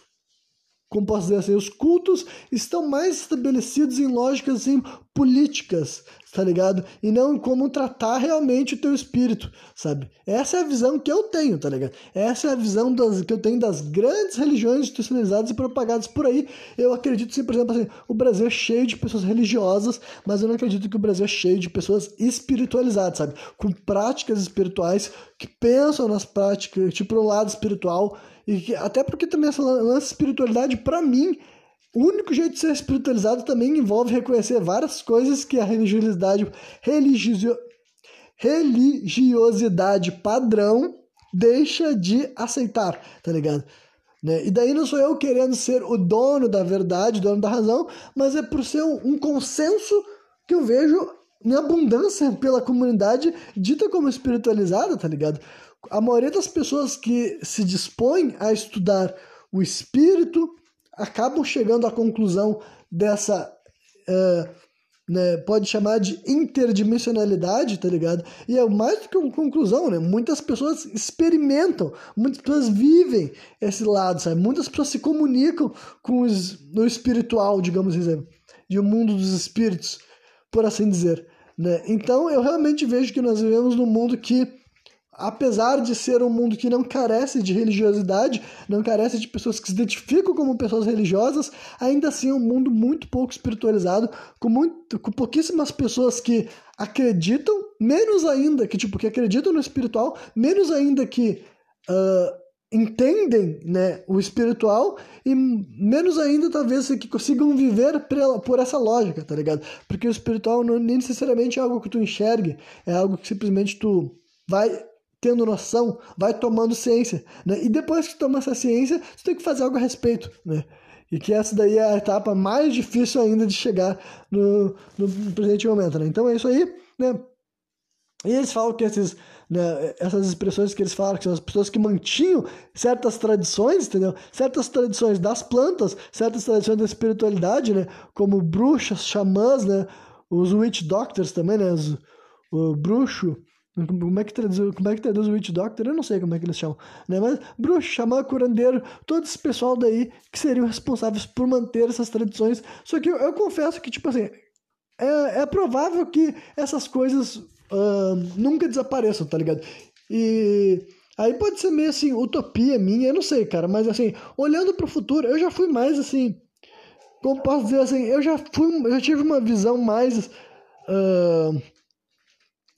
como posso dizer assim, os cultos estão mais estabelecidos em lógicas assim, políticas, tá ligado? E não como tratar realmente o teu espírito, sabe? Essa é a visão que eu tenho, tá ligado? Essa é a visão das, que eu tenho das grandes religiões institucionalizadas e propagadas por aí. Eu acredito, sim, por exemplo, assim, o Brasil é cheio de pessoas religiosas, mas eu não acredito que o Brasil é cheio de pessoas espiritualizadas, sabe? Com práticas espirituais, que pensam nas práticas, tipo, o lado espiritual, e que, até porque também essa lance espiritualidade, para mim, o único jeito de ser espiritualizado também envolve reconhecer várias coisas que a religiosidade, religio, religiosidade padrão deixa de aceitar, tá ligado? Né? E daí não sou eu querendo ser o dono da verdade, dono da razão, mas é por ser um, um consenso que eu vejo em abundância pela comunidade dita como espiritualizada, tá ligado? A maioria das pessoas que se dispõem a estudar o espírito, acabam chegando à conclusão dessa. Uh, né, pode chamar de interdimensionalidade, tá ligado? E é mais do que uma conclusão, né? Muitas pessoas experimentam, muitas pessoas vivem esse lado, sabe? Muitas pessoas se comunicam com os, o espiritual, digamos assim, e o mundo dos espíritos, por assim dizer, né? Então eu realmente vejo que nós vivemos num mundo que apesar de ser um mundo que não carece de religiosidade, não carece de pessoas que se identificam como pessoas religiosas, ainda assim é um mundo muito pouco espiritualizado, com, muito, com pouquíssimas pessoas que acreditam, menos ainda que tipo que acreditam no espiritual, menos ainda que uh, entendem né, o espiritual e menos ainda talvez que consigam viver por essa lógica, tá ligado? Porque o espiritual não nem necessariamente é algo que tu enxergue, é algo que simplesmente tu vai tendo noção, vai tomando ciência, né? E depois que toma essa ciência, você tem que fazer algo a respeito, né? E que essa daí é a etapa mais difícil ainda de chegar no, no presente momento, né? Então é isso aí, né? E eles falam que esses, né, essas expressões que eles falam, que são as pessoas que mantinham certas tradições, entendeu? Certas tradições das plantas, certas tradições da espiritualidade, né? Como bruxas, xamãs, né? Os witch doctors também, né? Os, o bruxo, como é que traduz, como é que traduz o Witch Doctor? Eu não sei como é que eles chamam, né? Mas bruxo, xamã, curandeiro, todo esse pessoal daí que seriam responsáveis por manter essas tradições. Só que eu, eu confesso que, tipo assim, é, é provável que essas coisas uh, nunca desapareçam, tá ligado? E aí pode ser meio assim, utopia minha, eu não sei, cara, mas assim, olhando para o futuro, eu já fui mais assim, como posso dizer assim, eu já fui, eu já tive uma visão mais uh,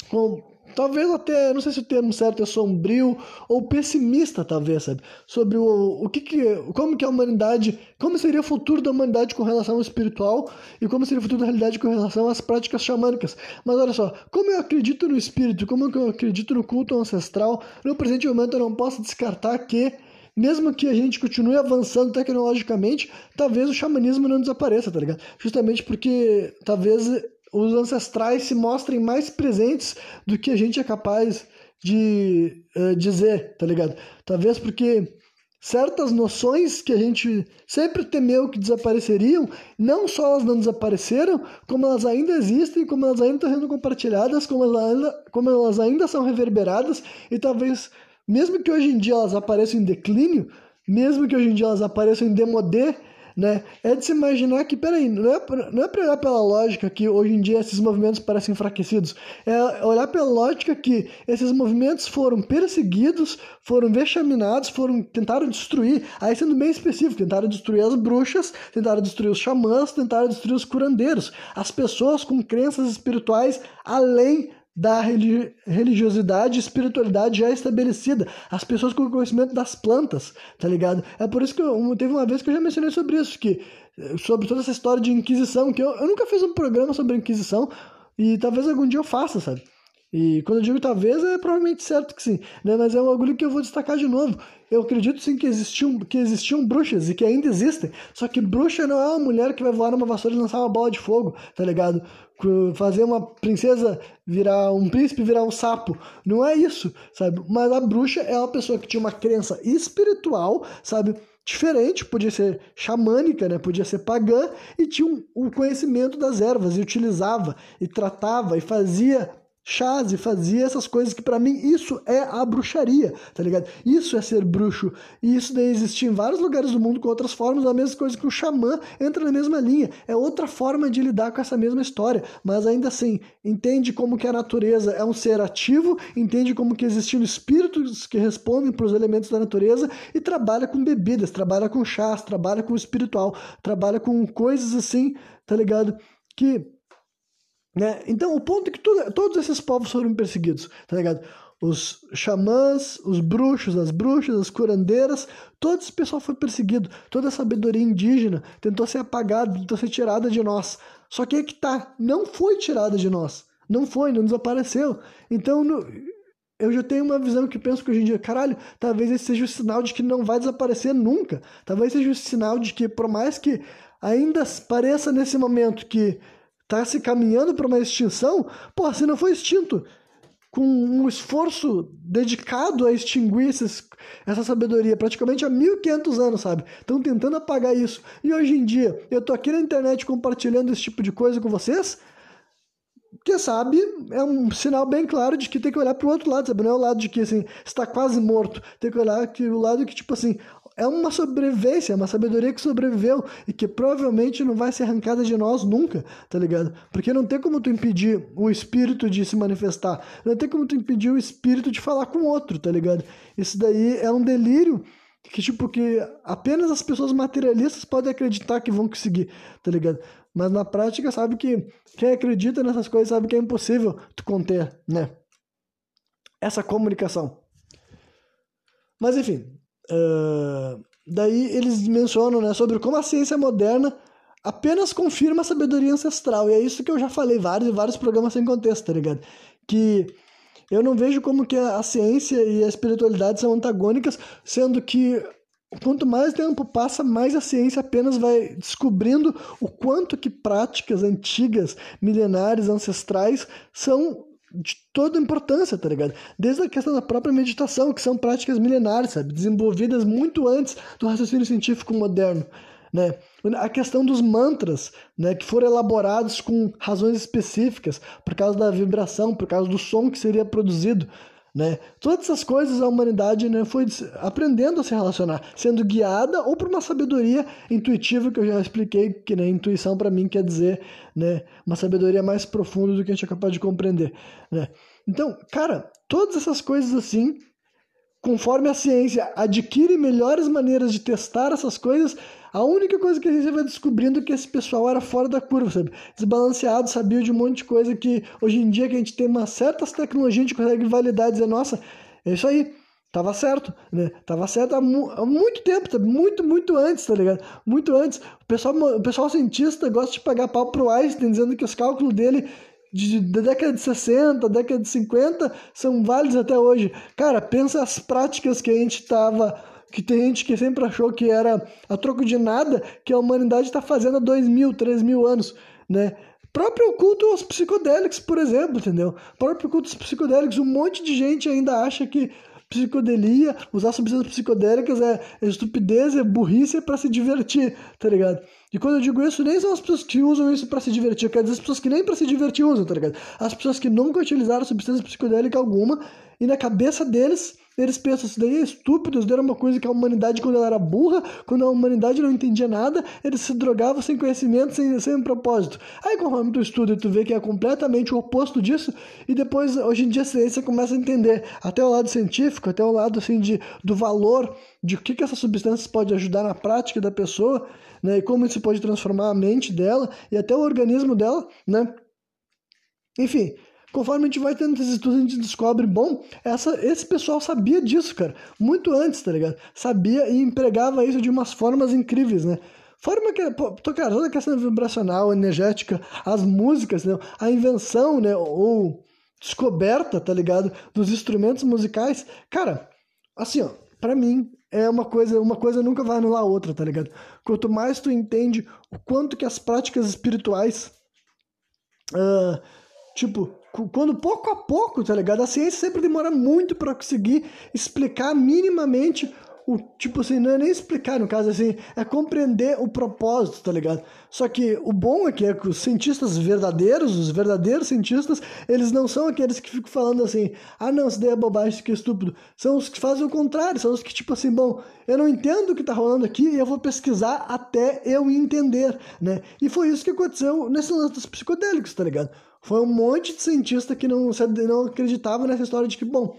com, Talvez até, não sei se o termo certo é sombrio ou pessimista, talvez, sabe? Sobre o, o que que, como que a humanidade, como seria o futuro da humanidade com relação ao espiritual e como seria o futuro da realidade com relação às práticas xamânicas. Mas olha só, como eu acredito no espírito, como eu acredito no culto ancestral, no presente momento eu não posso descartar que mesmo que a gente continue avançando tecnologicamente, talvez o xamanismo não desapareça, tá ligado? Justamente porque talvez os ancestrais se mostrem mais presentes do que a gente é capaz de uh, dizer, tá ligado? Talvez porque certas noções que a gente sempre temeu que desapareceriam, não só elas não desapareceram, como elas ainda existem, como elas ainda estão sendo compartilhadas, como elas ainda, como elas ainda são reverberadas, e talvez, mesmo que hoje em dia elas apareçam em declínio, mesmo que hoje em dia elas apareçam em demodé, né? É de se imaginar que, peraí, não é, não é pra olhar pela lógica que hoje em dia esses movimentos parecem enfraquecidos, é olhar pela lógica que esses movimentos foram perseguidos, foram vexaminados, foram tentaram destruir, aí sendo bem específico, tentaram destruir as bruxas, tentaram destruir os xamãs, tentaram destruir os curandeiros, as pessoas com crenças espirituais além da religiosidade e espiritualidade já estabelecida, as pessoas com conhecimento das plantas, tá ligado? É por isso que eu, teve uma vez que eu já mencionei sobre isso, que sobre toda essa história de Inquisição, que eu, eu nunca fiz um programa sobre Inquisição e talvez algum dia eu faça, sabe? E quando eu digo talvez, é provavelmente certo que sim, né? Mas é um bagulho que eu vou destacar de novo. Eu acredito sim que existiam, que existiam bruxas e que ainda existem. Só que bruxa não é uma mulher que vai voar numa vassoura e lançar uma bola de fogo, tá ligado? Fazer uma princesa virar um príncipe virar um sapo. Não é isso, sabe? Mas a bruxa é uma pessoa que tinha uma crença espiritual, sabe? diferente, podia ser xamânica, né? podia ser pagã, e tinha um, um conhecimento das ervas, e utilizava, e tratava, e fazia chás e fazia essas coisas que para mim isso é a bruxaria, tá ligado? Isso é ser bruxo. E isso daí existia em vários lugares do mundo com outras formas, a mesma coisa que o xamã entra na mesma linha. É outra forma de lidar com essa mesma história, mas ainda assim, entende como que a natureza é um ser ativo, entende como que existem espíritos que respondem para os elementos da natureza e trabalha com bebidas, trabalha com chás, trabalha com espiritual, trabalha com coisas assim, tá ligado? Que né? Então, o ponto é que tudo, todos esses povos foram perseguidos, tá ligado? Os xamãs, os bruxos, as bruxas, as curandeiras, todo esse pessoal foi perseguido. Toda a sabedoria indígena tentou ser apagada, tentou ser tirada de nós. Só que é que tá, não foi tirada de nós. Não foi, não desapareceu. Então, no, eu já tenho uma visão que penso que hoje em dia, caralho, talvez esse seja o sinal de que não vai desaparecer nunca. Talvez seja o sinal de que, por mais que ainda pareça nesse momento que está se caminhando para uma extinção, pô, se não foi extinto com um esforço dedicado a extinguir esses, essa sabedoria, praticamente há 1500 anos, sabe? Estão tentando apagar isso. E hoje em dia, eu tô aqui na internet compartilhando esse tipo de coisa com vocês, que sabe, é um sinal bem claro de que tem que olhar para o outro lado, sabe? Não é o lado de que, assim, está quase morto. Tem que olhar que o lado que, tipo assim, é uma sobrevivência, é uma sabedoria que sobreviveu e que provavelmente não vai ser arrancada de nós nunca, tá ligado? Porque não tem como tu impedir o espírito de se manifestar, não tem como tu impedir o espírito de falar com outro, tá ligado? Isso daí é um delírio que, tipo, que apenas as pessoas materialistas podem acreditar que vão conseguir, tá ligado? Mas na prática sabe que quem acredita nessas coisas sabe que é impossível tu conter, né? Essa comunicação. Mas enfim, Uh, daí eles mencionam né, sobre como a ciência moderna apenas confirma a sabedoria ancestral. E é isso que eu já falei vários e vários programas sem contexto, tá ligado? Que eu não vejo como que a ciência e a espiritualidade são antagônicas, sendo que quanto mais tempo passa, mais a ciência apenas vai descobrindo o quanto que práticas antigas, milenares, ancestrais são de toda importância, tá ligado? Desde a questão da própria meditação, que são práticas milenares, sabe? Desenvolvidas muito antes do raciocínio científico moderno, né? A questão dos mantras, né, que foram elaborados com razões específicas, por causa da vibração, por causa do som que seria produzido, né? Todas essas coisas a humanidade né, foi aprendendo a se relacionar, sendo guiada ou por uma sabedoria intuitiva que eu já expliquei, que né, intuição para mim quer dizer né, uma sabedoria mais profunda do que a gente é capaz de compreender. Né? Então, cara, todas essas coisas assim conforme a ciência adquire melhores maneiras de testar essas coisas, a única coisa que a gente vai descobrindo é que esse pessoal era fora da curva, sabe? Desbalanceado, sabia de um monte de coisa que hoje em dia que a gente tem umas certas tecnologias, a gente consegue validar e dizer, nossa, é isso aí, tava certo, né? Tava certo há, mu há muito tempo, sabe? muito, muito antes, tá ligado? Muito antes. O pessoal, o pessoal cientista gosta de pagar pau pro Einstein, dizendo que os cálculos dele de, da década de 60, década de 50 são válidos até hoje. Cara, pensa as práticas que a gente tava que tem gente que sempre achou que era a troco de nada que a humanidade está fazendo há dois mil, três mil anos, né? Próprio culto aos psicodélicos, por exemplo, entendeu? Próprio culto aos psicodélicos, um monte de gente ainda acha que psicodelia, usar substâncias psicodélicas é, é estupidez, é burrice, é para se divertir, tá ligado? E quando eu digo isso, nem são as pessoas que usam isso para se divertir, quer dizer, as pessoas que nem para se divertir usam, tá ligado? As pessoas que nunca utilizaram substância psicodélica alguma e na cabeça deles eles pensam, isso daí é estúpido, isso daí era uma coisa que a humanidade, quando ela era burra, quando a humanidade não entendia nada, eles se drogavam sem conhecimento, sem, sem propósito. Aí, conforme tu estuda, tu vê que é completamente o oposto disso, e depois, hoje em dia, a ciência começa a entender até o lado científico, até o lado, assim, de, do valor, de o que, que essas substâncias podem ajudar na prática da pessoa, né, e como isso pode transformar a mente dela e até o organismo dela, né. Enfim, Conforme a gente vai tendo esses estudos, a gente descobre, bom, essa, esse pessoal sabia disso, cara, muito antes, tá ligado? Sabia e empregava isso de umas formas incríveis, né? Forma que, pô, cara, toda a questão vibracional, energética, as músicas, né? a invenção, né, ou descoberta, tá ligado, dos instrumentos musicais, cara, assim, ó, para mim é uma coisa, uma coisa nunca vai anular a outra, tá ligado? Quanto mais tu entende o quanto que as práticas espirituais, uh, tipo, quando pouco a pouco, tá ligado? A ciência sempre demora muito para conseguir explicar minimamente o tipo assim, não é nem explicar, no caso assim, é compreender o propósito, tá ligado? Só que o bom é que, é que os cientistas verdadeiros, os verdadeiros cientistas, eles não são aqueles que ficam falando assim, ah não, isso daí é bobagem, isso aqui é estúpido. São os que fazem o contrário, são os que tipo assim, bom, eu não entendo o que tá rolando aqui e eu vou pesquisar até eu entender, né? E foi isso que aconteceu nesse lance dos psicodélicos, tá ligado? Foi um monte de cientista que não, não acreditava nessa história de que, bom,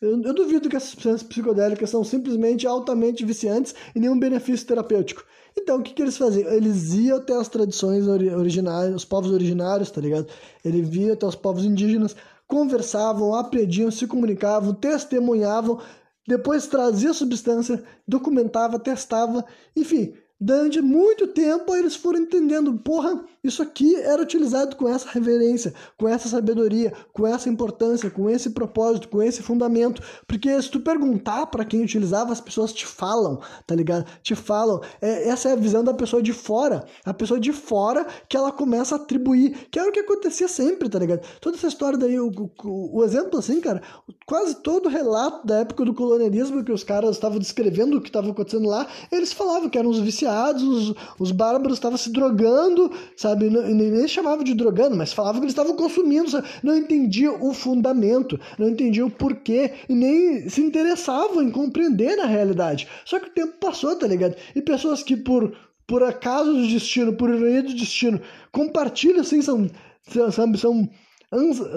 eu, duvido que essas substâncias psicodélicas são simplesmente altamente viciantes e nenhum benefício terapêutico. Então, o que, que eles faziam? Eles iam até as tradições originárias, os povos originários, tá ligado? Eles iam até os povos indígenas, conversavam, aprendiam, se comunicavam, testemunhavam, depois trazia substância, documentava, testava, enfim, Durante muito tempo eles foram entendendo, porra, isso aqui era utilizado com essa reverência, com essa sabedoria, com essa importância, com esse propósito, com esse fundamento. Porque se tu perguntar para quem utilizava, as pessoas te falam, tá ligado? Te falam. É, essa é a visão da pessoa de fora. A pessoa de fora que ela começa a atribuir, que era o que acontecia sempre, tá ligado? Toda essa história daí, o, o, o exemplo assim, cara, quase todo relato da época do colonialismo que os caras estavam descrevendo o que estava acontecendo lá, eles falavam que eram os viciados viciados, os, os bárbaros estavam se drogando, sabe? Nem chamavam de drogando, mas falavam que eles estavam consumindo, sabe? não entendiam o fundamento, não entendiam o porquê e nem se interessavam em compreender na realidade. Só que o tempo passou, tá ligado? E pessoas que por, por acaso do destino, por ironia do destino, compartilham assim, são, são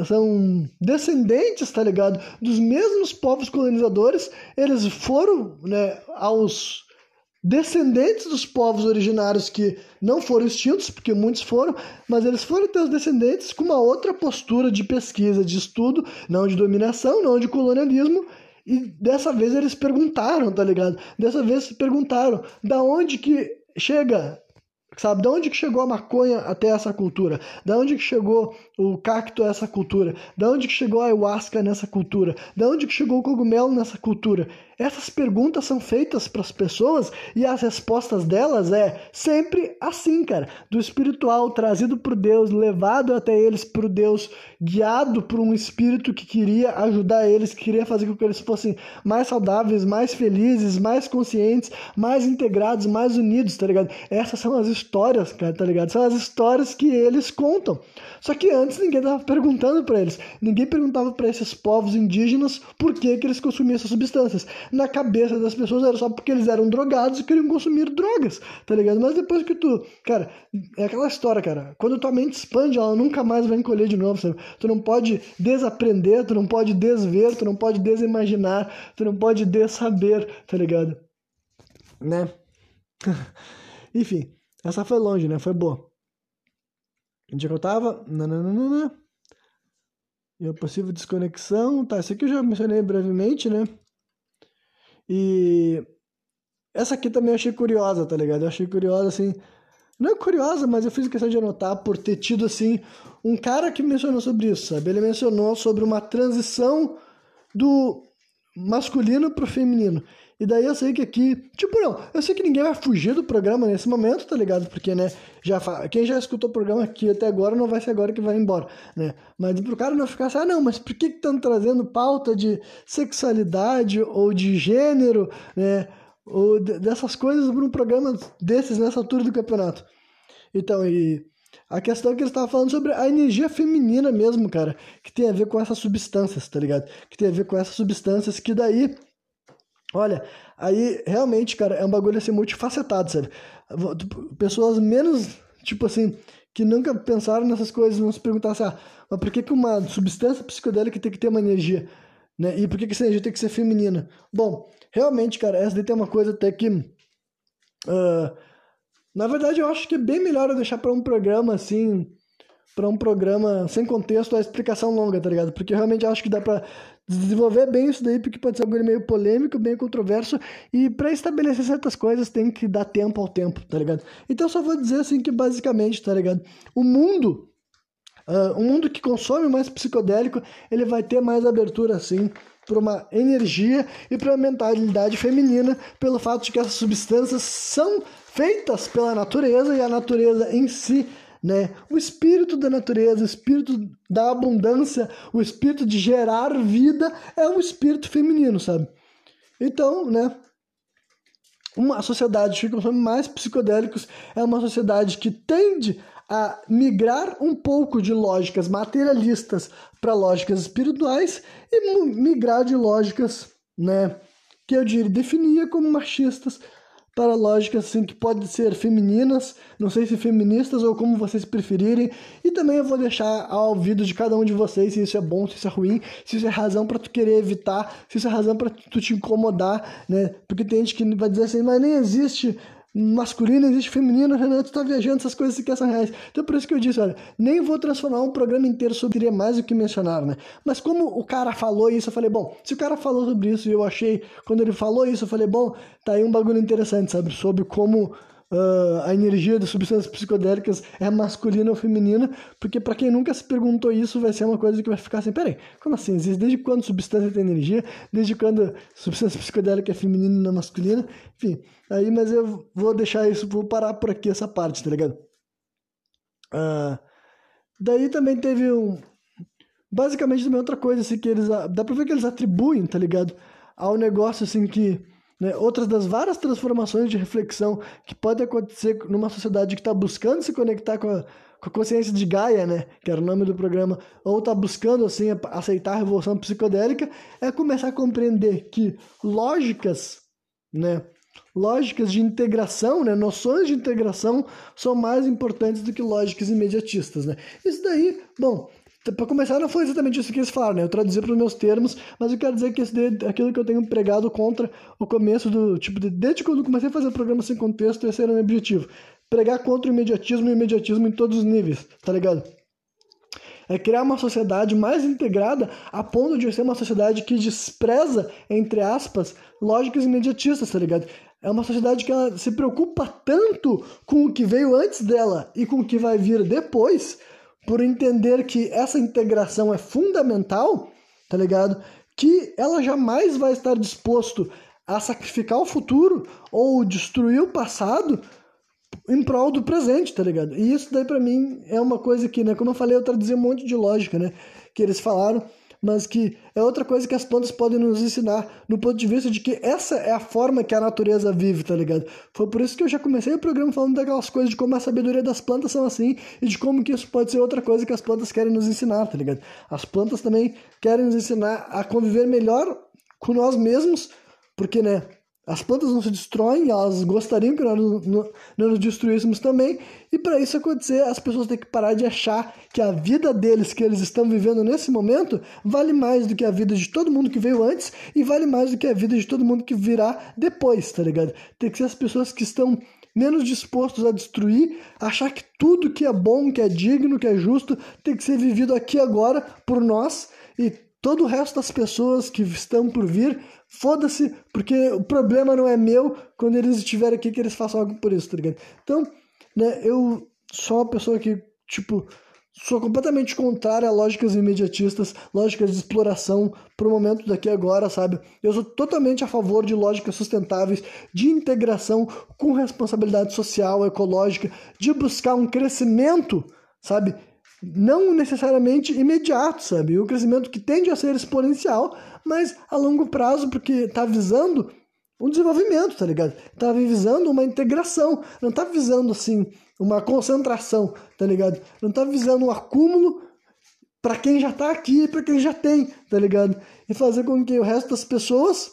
são descendentes, tá ligado? Dos mesmos povos colonizadores, eles foram né, aos descendentes dos povos originários que não foram extintos, porque muitos foram, mas eles foram teus descendentes com uma outra postura de pesquisa, de estudo, não de dominação, não de colonialismo, e dessa vez eles perguntaram, tá ligado? Dessa vez perguntaram da onde que chega Sabe, de onde que chegou a maconha até essa cultura? Da onde que chegou o cacto a essa cultura? Da onde que chegou a ayahuasca nessa cultura? Da onde que chegou o cogumelo nessa cultura? Essas perguntas são feitas para as pessoas e as respostas delas é sempre assim, cara, do espiritual trazido por Deus, levado até eles por Deus, guiado por um espírito que queria ajudar eles, que queria fazer com que eles fossem mais saudáveis, mais felizes, mais conscientes, mais integrados, mais unidos, tá ligado? Essas são as histórias, cara, tá ligado? São as histórias que eles contam. Só que antes ninguém tava perguntando para eles. Ninguém perguntava para esses povos indígenas por que, que eles consumiam essas substâncias na cabeça das pessoas era só porque eles eram drogados e queriam consumir drogas, tá ligado? Mas depois que tu. Cara, é aquela história, cara. Quando tua mente expande, ela nunca mais vai encolher de novo, sabe? Tu não pode desaprender, tu não pode desver, tu não pode desimaginar, tu não pode dessaber, tá ligado? Né? [LAUGHS] Enfim, essa foi longe, né? Foi boa. Onde é que eu tava? Nananana. E a possível desconexão. Tá, isso aqui eu já mencionei brevemente, né? E essa aqui também eu achei curiosa, tá ligado? Eu achei curiosa, assim. Não é curiosa, mas eu fiz questão de anotar por ter tido, assim, um cara que mencionou sobre isso, sabe? Ele mencionou sobre uma transição do masculino pro feminino. E daí eu sei que aqui, tipo, não, eu sei que ninguém vai fugir do programa nesse momento, tá ligado? Porque, né, já quem já escutou o programa aqui até agora não vai ser agora que vai embora, né? Mas pro cara não ficar assim, ah, não, mas por que estão trazendo pauta de sexualidade ou de gênero, né? Ou dessas coisas para um programa desses nessa altura do campeonato? Então, e a questão é que eles estavam falando sobre a energia feminina mesmo, cara, que tem a ver com essas substâncias, tá ligado? Que tem a ver com essas substâncias que daí Olha, aí realmente, cara, é um bagulho assim multifacetado, sabe? Pessoas menos, tipo assim, que nunca pensaram nessas coisas, não se perguntassem, ah, mas por que, que uma substância psicodélica tem que ter uma energia? Né? E por que, que essa energia tem que ser feminina? Bom, realmente, cara, essa daí tem uma coisa até que. Uh, na verdade, eu acho que é bem melhor eu deixar para um programa assim. para um programa sem contexto a explicação longa, tá ligado? Porque eu realmente acho que dá pra desenvolver bem isso daí, porque pode ser algo meio polêmico, bem controverso, e para estabelecer certas coisas tem que dar tempo ao tempo, tá ligado? Então só vou dizer assim que basicamente, tá ligado? O mundo, uh, o mundo que consome mais psicodélico, ele vai ter mais abertura assim para uma energia e para uma mentalidade feminina, pelo fato de que essas substâncias são feitas pela natureza e a natureza em si né? O espírito da natureza, o espírito da abundância, o espírito de gerar vida é um espírito feminino, sabe? Então, né? uma sociedade que consome mais psicodélicos é uma sociedade que tende a migrar um pouco de lógicas materialistas para lógicas espirituais e migrar de lógicas, né, que eu diria definia como machistas para lógicas assim que podem ser femininas, não sei se feministas ou como vocês preferirem, e também eu vou deixar ao ouvido de cada um de vocês se isso é bom, se isso é ruim, se isso é razão para tu querer evitar, se isso é razão para tu te incomodar, né? Porque tem gente que vai dizer assim, mas nem existe masculino, existe feminino, Renan, tu tá viajando, essas coisas que são reais. Então por isso que eu disse, olha, nem vou transformar um programa inteiro sobre mais o que mencionar, né? Mas como o cara falou isso, eu falei, bom, se o cara falou sobre isso e eu achei, quando ele falou isso, eu falei, bom, tá aí um bagulho interessante, sabe? Sobre como uh, a energia das substâncias psicodélicas é masculina ou feminina, porque para quem nunca se perguntou isso, vai ser uma coisa que vai ficar assim, peraí, como assim? Desde quando substância tem energia? Desde quando substância psicodélica é feminina e não masculina? Enfim, aí, mas eu vou deixar isso, vou parar por aqui essa parte, tá ligado? Uh, daí também teve um... Basicamente também outra coisa, assim, que eles... Dá pra ver que eles atribuem, tá ligado? Ao negócio, assim, que né? Outras das várias transformações de reflexão que podem acontecer numa sociedade que está buscando se conectar com a, com a consciência de Gaia, né, que era o nome do programa, ou está buscando assim aceitar a revolução psicodélica, é começar a compreender que lógicas, né, lógicas de integração, né, noções de integração são mais importantes do que lógicas imediatistas, né. Isso daí, bom, para começar, não foi exatamente isso que eles falaram, né? Eu traduzi para os meus termos, mas eu quero dizer que aquilo que eu tenho pregado contra o começo do. Tipo, de, desde quando eu comecei a fazer programa sem contexto, esse era o meu objetivo. Pregar contra o imediatismo e o imediatismo em todos os níveis, tá ligado? É criar uma sociedade mais integrada a ponto de ser uma sociedade que despreza, entre aspas, lógicas imediatistas, tá ligado? É uma sociedade que ela se preocupa tanto com o que veio antes dela e com o que vai vir depois por entender que essa integração é fundamental, tá ligado? Que ela jamais vai estar disposto a sacrificar o futuro ou destruir o passado em prol do presente, tá ligado? E isso daí para mim é uma coisa que, né, como eu falei, eu traduzi um monte de lógica, né, que eles falaram mas que é outra coisa que as plantas podem nos ensinar, no ponto de vista de que essa é a forma que a natureza vive, tá ligado? Foi por isso que eu já comecei o programa falando daquelas coisas de como a sabedoria das plantas são assim e de como que isso pode ser outra coisa que as plantas querem nos ensinar, tá ligado? As plantas também querem nos ensinar a conviver melhor com nós mesmos, porque, né, as plantas não se destroem, elas gostariam que nós não, nos destruíssemos também, e para isso acontecer, as pessoas têm que parar de achar que a vida deles, que eles estão vivendo nesse momento, vale mais do que a vida de todo mundo que veio antes e vale mais do que a vida de todo mundo que virá depois, tá ligado? Tem que ser as pessoas que estão menos dispostos a destruir, achar que tudo que é bom, que é digno, que é justo, tem que ser vivido aqui agora por nós e todo o resto das pessoas que estão por vir foda-se, porque o problema não é meu quando eles estiverem aqui que eles façam algo por isso, tá ligado? Então, né, eu sou uma pessoa que, tipo, sou completamente contrária a lógicas imediatistas, lógicas de exploração pro momento daqui agora, sabe? Eu sou totalmente a favor de lógicas sustentáveis, de integração com responsabilidade social, ecológica, de buscar um crescimento, sabe? Não necessariamente imediato, sabe? O crescimento que tende a ser exponencial, mas a longo prazo, porque está visando um desenvolvimento, tá ligado? Tá visando uma integração, não tá visando assim uma concentração, tá ligado? Não tá visando um acúmulo para quem já tá aqui, para quem já tem, tá ligado? E fazer com que o resto das pessoas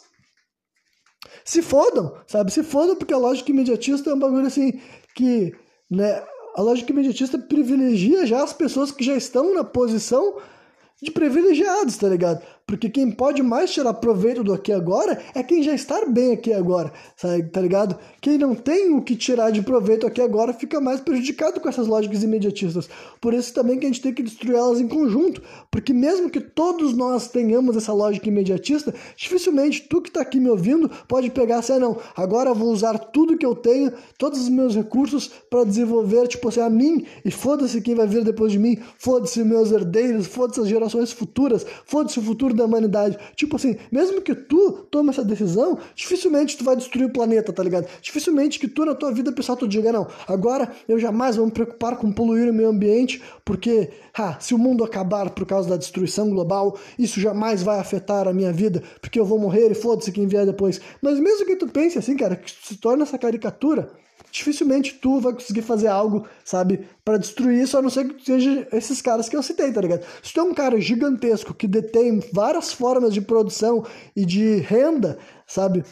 se fodam, sabe? Se fodam porque a lógica imediatista é um bagulho assim que, né, a lógica imediatista privilegia já as pessoas que já estão na posição de privilegiados, tá ligado? Porque quem pode mais tirar proveito do aqui agora é quem já está bem aqui agora, sabe, tá ligado? Quem não tem o que tirar de proveito aqui agora fica mais prejudicado com essas lógicas imediatistas. Por isso também que a gente tem que destruir elas em conjunto, porque mesmo que todos nós tenhamos essa lógica imediatista, dificilmente tu que está aqui me ouvindo pode pegar assim, ah, não, agora eu vou usar tudo que eu tenho, todos os meus recursos para desenvolver, tipo assim, a mim, e foda-se quem vai vir depois de mim, foda-se meus herdeiros, foda-se as gerações futuras, foda-se o futuro da humanidade. Tipo assim, mesmo que tu tome essa decisão, dificilmente tu vai destruir o planeta, tá ligado? Dificilmente que tu na tua vida pessoal tu diga, não, agora eu jamais vou me preocupar com poluir o meio ambiente, porque, ah, se o mundo acabar por causa da destruição global, isso jamais vai afetar a minha vida, porque eu vou morrer e foda-se quem vier depois. Mas mesmo que tu pense assim, cara, que se torna essa caricatura, dificilmente tu vai conseguir fazer algo, sabe, para destruir isso, a não ser que seja esses caras que eu citei, tá ligado? Se tu é um cara gigantesco que detém várias formas de produção e de renda, sabe?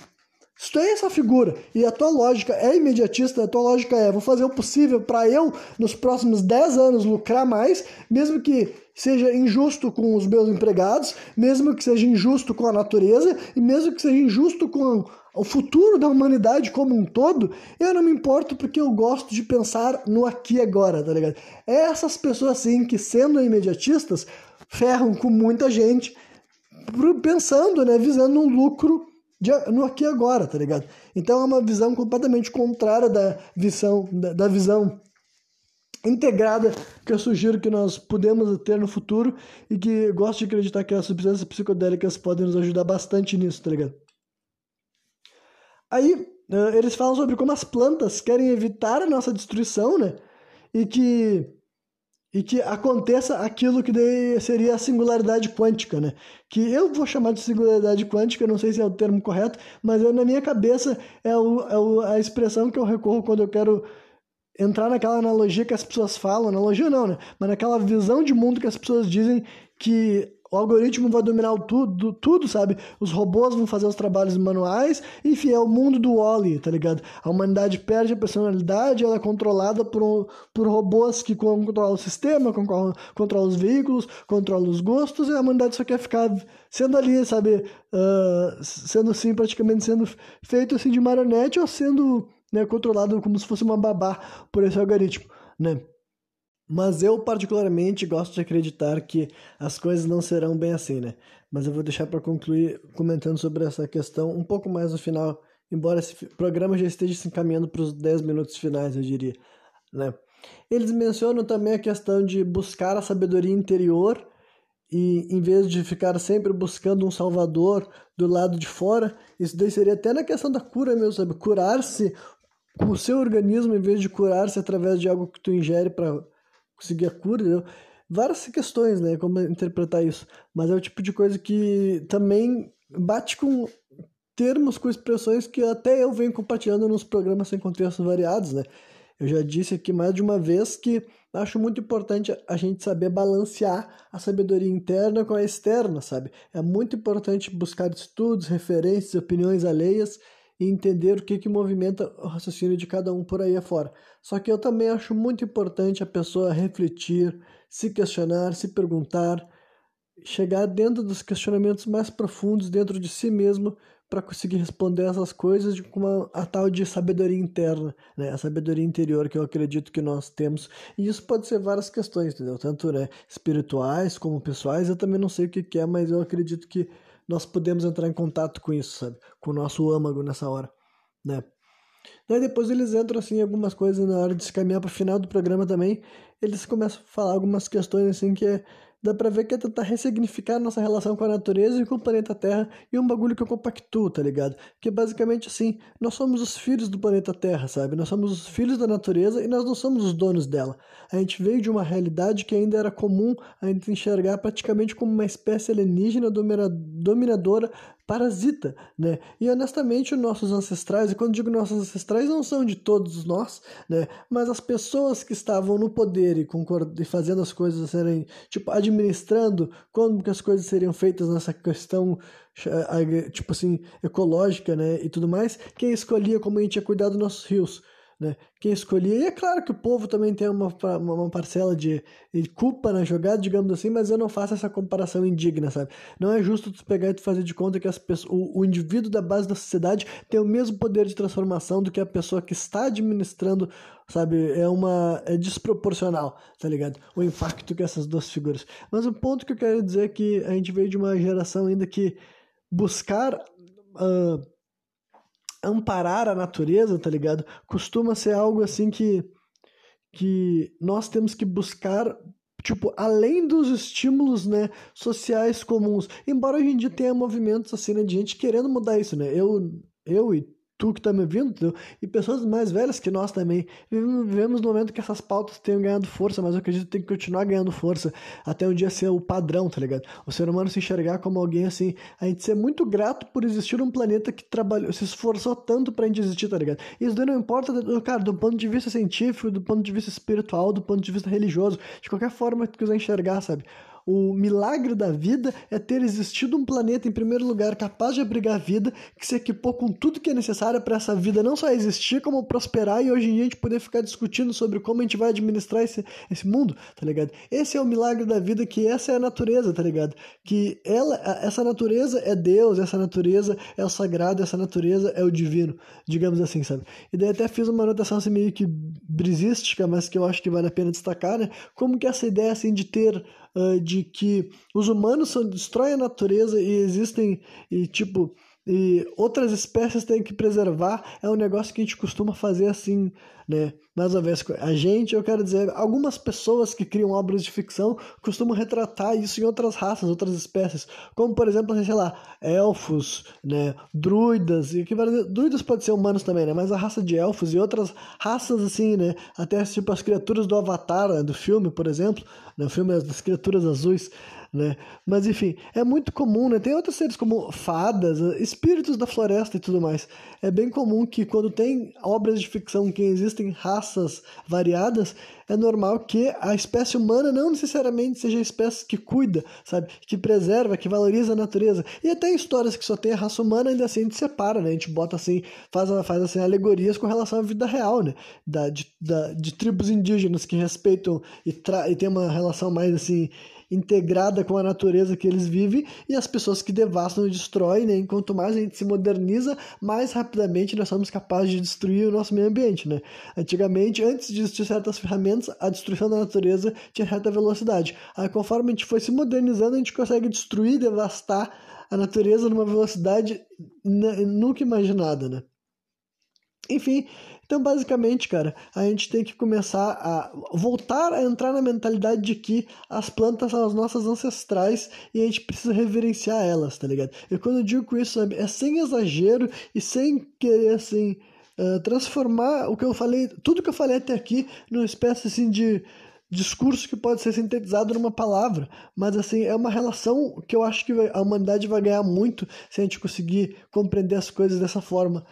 Se tu é essa figura e a tua lógica é imediatista, a tua lógica é vou fazer o possível para eu, nos próximos 10 anos, lucrar mais, mesmo que seja injusto com os meus empregados, mesmo que seja injusto com a natureza e mesmo que seja injusto com o futuro da humanidade como um todo, eu não me importo porque eu gosto de pensar no aqui e agora, tá ligado? Essas pessoas assim que, sendo imediatistas, ferram com muita gente pensando, né, visando um lucro de, no aqui e agora, tá ligado? Então é uma visão completamente contrária da visão, da, da visão integrada que eu sugiro que nós podemos ter no futuro e que gosto de acreditar que as substâncias psicodélicas podem nos ajudar bastante nisso, tá ligado? Aí uh, eles falam sobre como as plantas querem evitar a nossa destruição, né? E que e que aconteça aquilo que seria a singularidade quântica, né? Que eu vou chamar de singularidade quântica, não sei se é o termo correto, mas eu, na minha cabeça é, o, é o, a expressão que eu recorro quando eu quero entrar naquela analogia que as pessoas falam, analogia não, né? Mas naquela visão de mundo que as pessoas dizem que o algoritmo vai dominar tudo, tudo, sabe? Os robôs vão fazer os trabalhos manuais. Enfim, é o mundo do Wally, tá ligado? A humanidade perde a personalidade, ela é controlada por, por robôs que controlam o sistema, controlam, controlam os veículos, controlam os gostos, e a humanidade só quer ficar sendo ali, sabe? Uh, sendo assim, praticamente sendo feito assim de marionete ou sendo né, controlado como se fosse uma babá por esse algoritmo, né? Mas eu, particularmente, gosto de acreditar que as coisas não serão bem assim, né? Mas eu vou deixar para concluir comentando sobre essa questão um pouco mais no final, embora esse programa já esteja se encaminhando para os 10 minutos finais, eu diria, né? Eles mencionam também a questão de buscar a sabedoria interior e em vez de ficar sempre buscando um salvador do lado de fora, isso daí seria até na questão da cura mesmo, sabe? Curar-se com o seu organismo em vez de curar-se através de algo que tu ingere para conseguir a cura, entendeu? várias questões, né, como interpretar isso, mas é o tipo de coisa que também bate com termos, com expressões que até eu venho compartilhando nos programas sem contextos variados, né? Eu já disse aqui mais de uma vez que acho muito importante a gente saber balancear a sabedoria interna com a externa, sabe? É muito importante buscar estudos, referências, opiniões alheias e entender o que, que movimenta o raciocínio de cada um por aí afora. Só que eu também acho muito importante a pessoa refletir, se questionar, se perguntar, chegar dentro dos questionamentos mais profundos dentro de si mesmo para conseguir responder essas coisas com uma, a tal de sabedoria interna, né? a sabedoria interior que eu acredito que nós temos. E isso pode ser várias questões, entendeu? Tanto né, espirituais como pessoais. Eu também não sei o que, que é, mas eu acredito que nós podemos entrar em contato com isso, sabe? Com o nosso âmago nessa hora, né? Daí depois eles entram assim algumas coisas na hora de se caminhar para o final do programa também, eles começam a falar algumas questões assim que é dá pra ver que é tentar ressignificar nossa relação com a natureza e com o planeta Terra e um bagulho que eu compactuo, tá ligado? Que basicamente assim, nós somos os filhos do planeta Terra, sabe? Nós somos os filhos da natureza e nós não somos os donos dela. A gente veio de uma realidade que ainda era comum a gente enxergar praticamente como uma espécie alienígena dominadora parasita, né? E honestamente, nossos ancestrais, e quando digo nossos ancestrais, não são de todos nós, né? Mas as pessoas que estavam no poder e, concord... e fazendo as coisas serem, tipo, administrando como que as coisas seriam feitas nessa questão, eh, tipo assim, ecológica, né? E tudo mais, quem escolhia como a gente ia cuidar dos nossos rios, né? Quem escolhia, e é claro que o povo também tem uma, uma parcela de, de, culpa na jogada, digamos assim, mas eu não faço essa comparação indigna, sabe? Não é justo tu pegar e tu fazer de conta que as pessoas, o, o indivíduo da base da sociedade tem o mesmo poder de transformação do que a pessoa que está administrando, sabe? É uma é desproporcional, tá ligado? O impacto que essas duas figuras. Mas o ponto que eu quero dizer é que a gente veio de uma geração ainda que buscar uh, amparar a natureza, tá ligado? Costuma ser algo assim que que nós temos que buscar tipo, além dos estímulos, né, sociais comuns. Embora hoje em dia tenha movimentos assim, né, de gente querendo mudar isso, né? Eu, eu e tu que está me ouvindo, entendeu? e pessoas mais velhas que nós também. Vivemos no momento que essas pautas tenham ganhado força, mas eu acredito que tem que continuar ganhando força até um dia ser o padrão, tá ligado? O ser humano se enxergar como alguém assim, a gente ser muito grato por existir um planeta que trabalhou, se esforçou tanto pra gente existir, tá ligado? Isso daí não importa, cara, do ponto de vista científico, do ponto de vista espiritual, do ponto de vista religioso, de qualquer forma que tu quiser enxergar, sabe? O milagre da vida é ter existido um planeta, em primeiro lugar, capaz de abrigar a vida, que se equipou com tudo que é necessário para essa vida não só existir, como prosperar e hoje em dia a gente poder ficar discutindo sobre como a gente vai administrar esse, esse mundo, tá ligado? Esse é o milagre da vida, que essa é a natureza, tá ligado? Que ela, essa natureza é Deus, essa natureza é o sagrado, essa natureza é o divino, digamos assim, sabe? E daí até fiz uma anotação assim meio que brisística, mas que eu acho que vale a pena destacar, né? Como que essa ideia assim de ter uh, de que os humanos são, destroem a natureza e existem, e tipo, e outras espécies têm que preservar, é um negócio que a gente costuma fazer assim, né? Mais uma vez, a gente, eu quero dizer, algumas pessoas que criam obras de ficção costumam retratar isso em outras raças, outras espécies, como por exemplo, sei lá, elfos, né, druidas, e que druidas pode ser humanos também, né, mas a raça de elfos e outras raças assim, né, até tipo as criaturas do Avatar, né, do filme, por exemplo, no né, filme das criaturas azuis, né? Mas enfim, é muito comum, né? Tem outros seres como fadas, espíritos da floresta e tudo mais. É bem comum que quando tem obras de ficção que existem raças variadas, é normal que a espécie humana não necessariamente seja a espécie que cuida, sabe? Que preserva, que valoriza a natureza. E até histórias que só tem a raça humana, ainda assim a gente separa, né? A gente bota assim, faz, faz assim, alegorias com relação à vida real, né? Da, de, da, de tribos indígenas que respeitam e, e tem uma relação mais assim integrada com a natureza que eles vivem e as pessoas que devastam e destroem, né? Enquanto mais a gente se moderniza, mais rapidamente nós somos capazes de destruir o nosso meio ambiente, né? Antigamente, antes de existir certas ferramentas, a destruição da natureza tinha certa velocidade. Aí, conforme a gente foi se modernizando, a gente consegue destruir, devastar a natureza numa velocidade nunca imaginada, né? Enfim, então, basicamente, cara, a gente tem que começar a voltar a entrar na mentalidade de que as plantas são as nossas ancestrais e a gente precisa reverenciar elas, tá ligado? E quando eu digo isso, é sem exagero e sem querer, assim, uh, transformar o que eu falei, tudo que eu falei até aqui, numa espécie, assim, de discurso que pode ser sintetizado numa palavra, mas assim, é uma relação que eu acho que a humanidade vai ganhar muito se a gente conseguir compreender as coisas dessa forma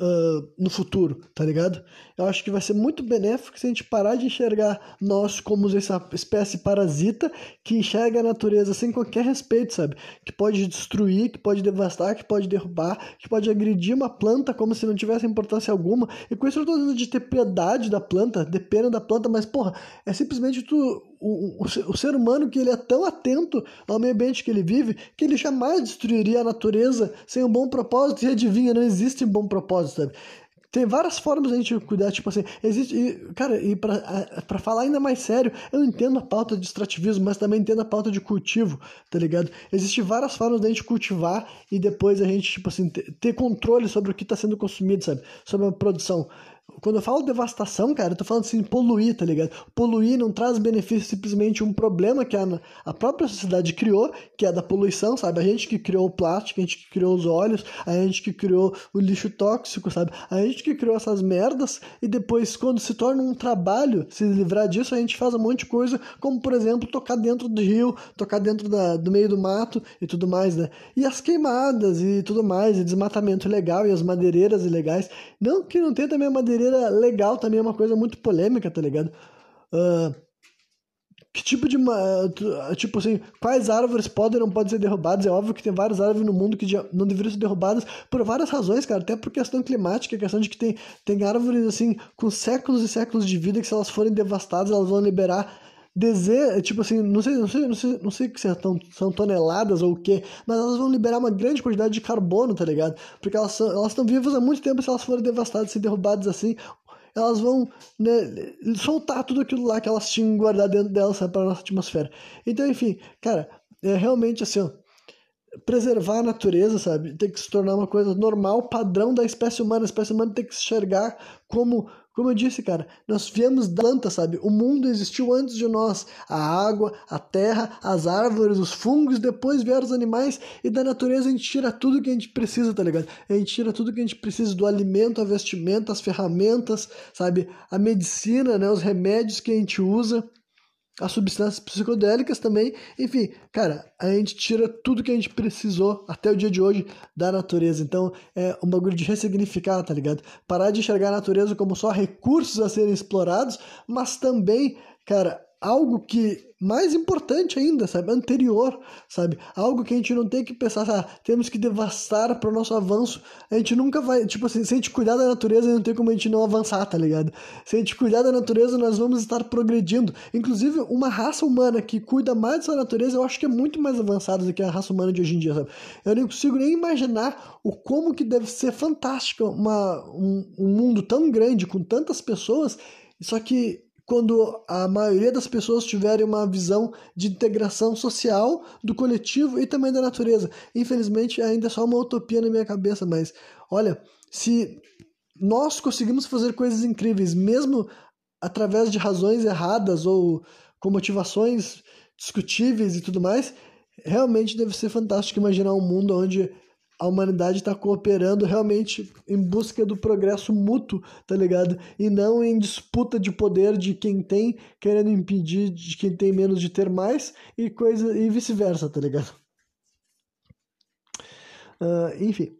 uh, no futuro, tá ligado? Eu acho que vai ser muito benéfico se a gente parar de enxergar nós como essa espécie parasita que enxerga a natureza sem qualquer respeito, sabe? Que pode destruir, que pode devastar, que pode derrubar, que pode agredir uma planta como se não tivesse importância alguma. E com isso eu tô dizendo de ter piedade da planta, de pena da planta, mas porra, é simplesmente tu o, o, o, ser humano que ele é tão atento ao meio ambiente que ele vive que ele jamais destruiria a natureza sem um bom propósito e adivinha, não existe um bom propósito, sabe? Tem várias formas a gente cuidar, tipo assim, existe, e, cara, e para falar ainda mais sério, eu entendo a pauta de extrativismo, mas também entendo a pauta de cultivo, tá ligado? Existem várias formas da gente cultivar e depois a gente, tipo assim, ter, ter controle sobre o que está sendo consumido, sabe? Sobre a produção. Quando eu falo devastação, cara, eu tô falando assim, poluir, tá ligado? Poluir não traz benefício, simplesmente um problema que a, a própria sociedade criou, que é da poluição, sabe? A gente que criou o plástico, a gente que criou os óleos, a gente que criou o lixo tóxico, sabe? A gente que criou essas merdas e depois, quando se torna um trabalho se livrar disso, a gente faz um monte de coisa, como por exemplo, tocar dentro do rio, tocar dentro da, do meio do mato e tudo mais, né? E as queimadas e tudo mais, e desmatamento ilegal e as madeireiras ilegais. Não que não tenha também a madeireira madeireira legal também é uma coisa muito polêmica, tá ligado? Uh, que tipo de. Tipo assim, quais árvores podem ou não podem ser derrubadas? É óbvio que tem várias árvores no mundo que não deveriam ser derrubadas por várias razões, cara. Até por questão climática, questão de que tem, tem árvores assim com séculos e séculos de vida que se elas forem devastadas, elas vão liberar desejo, tipo assim, não sei, não sei, não sei, não sei que são, são toneladas ou o que, mas elas vão liberar uma grande quantidade de carbono, tá ligado? Porque elas são, elas estão vivas há muito tempo, se elas forem devastadas, se derrubadas assim, elas vão né, soltar tudo aquilo lá que elas tinham guardado dentro delas para nossa atmosfera. Então, enfim, cara, é realmente assim, ó, preservar a natureza, sabe? Tem que se tornar uma coisa normal, padrão da espécie humana. A espécie humana tem que se enxergar como Como eu disse, cara, nós viemos da planta, sabe? O mundo existiu antes de nós. A água, a terra, as árvores, os fungos, depois vieram os animais e da natureza a gente tira tudo que a gente precisa, tá ligado? A gente tira tudo que a gente precisa do alimento, a vestimenta, as ferramentas, sabe? A medicina, né? Os remédios que a gente usa as substâncias psicodélicas também. Enfim, cara, a gente tira tudo que a gente precisou até o dia de hoje da natureza. Então, é um bagulho de ressignificar, tá ligado? Parar de enxergar a natureza como só recursos a serem explorados, mas também, cara, algo que mais importante ainda, sabe? Anterior, sabe? Algo que a gente não tem que pensar, ah, temos que devastar para o nosso avanço. A gente nunca vai, tipo assim, se a gente cuidar da natureza, não tem como a gente não avançar, tá ligado? Se a gente cuidar da natureza, nós vamos estar progredindo. Inclusive, uma raça humana que cuida mais dessa natureza, eu acho que é muito mais avançada do que a raça humana de hoje em dia, sabe? Eu nem consigo nem imaginar o como que deve ser fantástico uma, um, um mundo tão grande, com tantas pessoas, só que quando a maioria das pessoas tiverem uma visão de integração social do coletivo e também da natureza. Infelizmente, ainda é só uma utopia na minha cabeça, mas olha, se nós conseguimos fazer coisas incríveis, mesmo através de razões erradas ou com motivações discutíveis e tudo mais, realmente deve ser fantástico imaginar um mundo onde a humanidade está cooperando realmente em busca do progresso mútuo, tá ligado? E não em disputa de poder de quem tem, querendo impedir de quem tem menos de ter mais e coisa e vice-versa, tá ligado? Uh, enfim.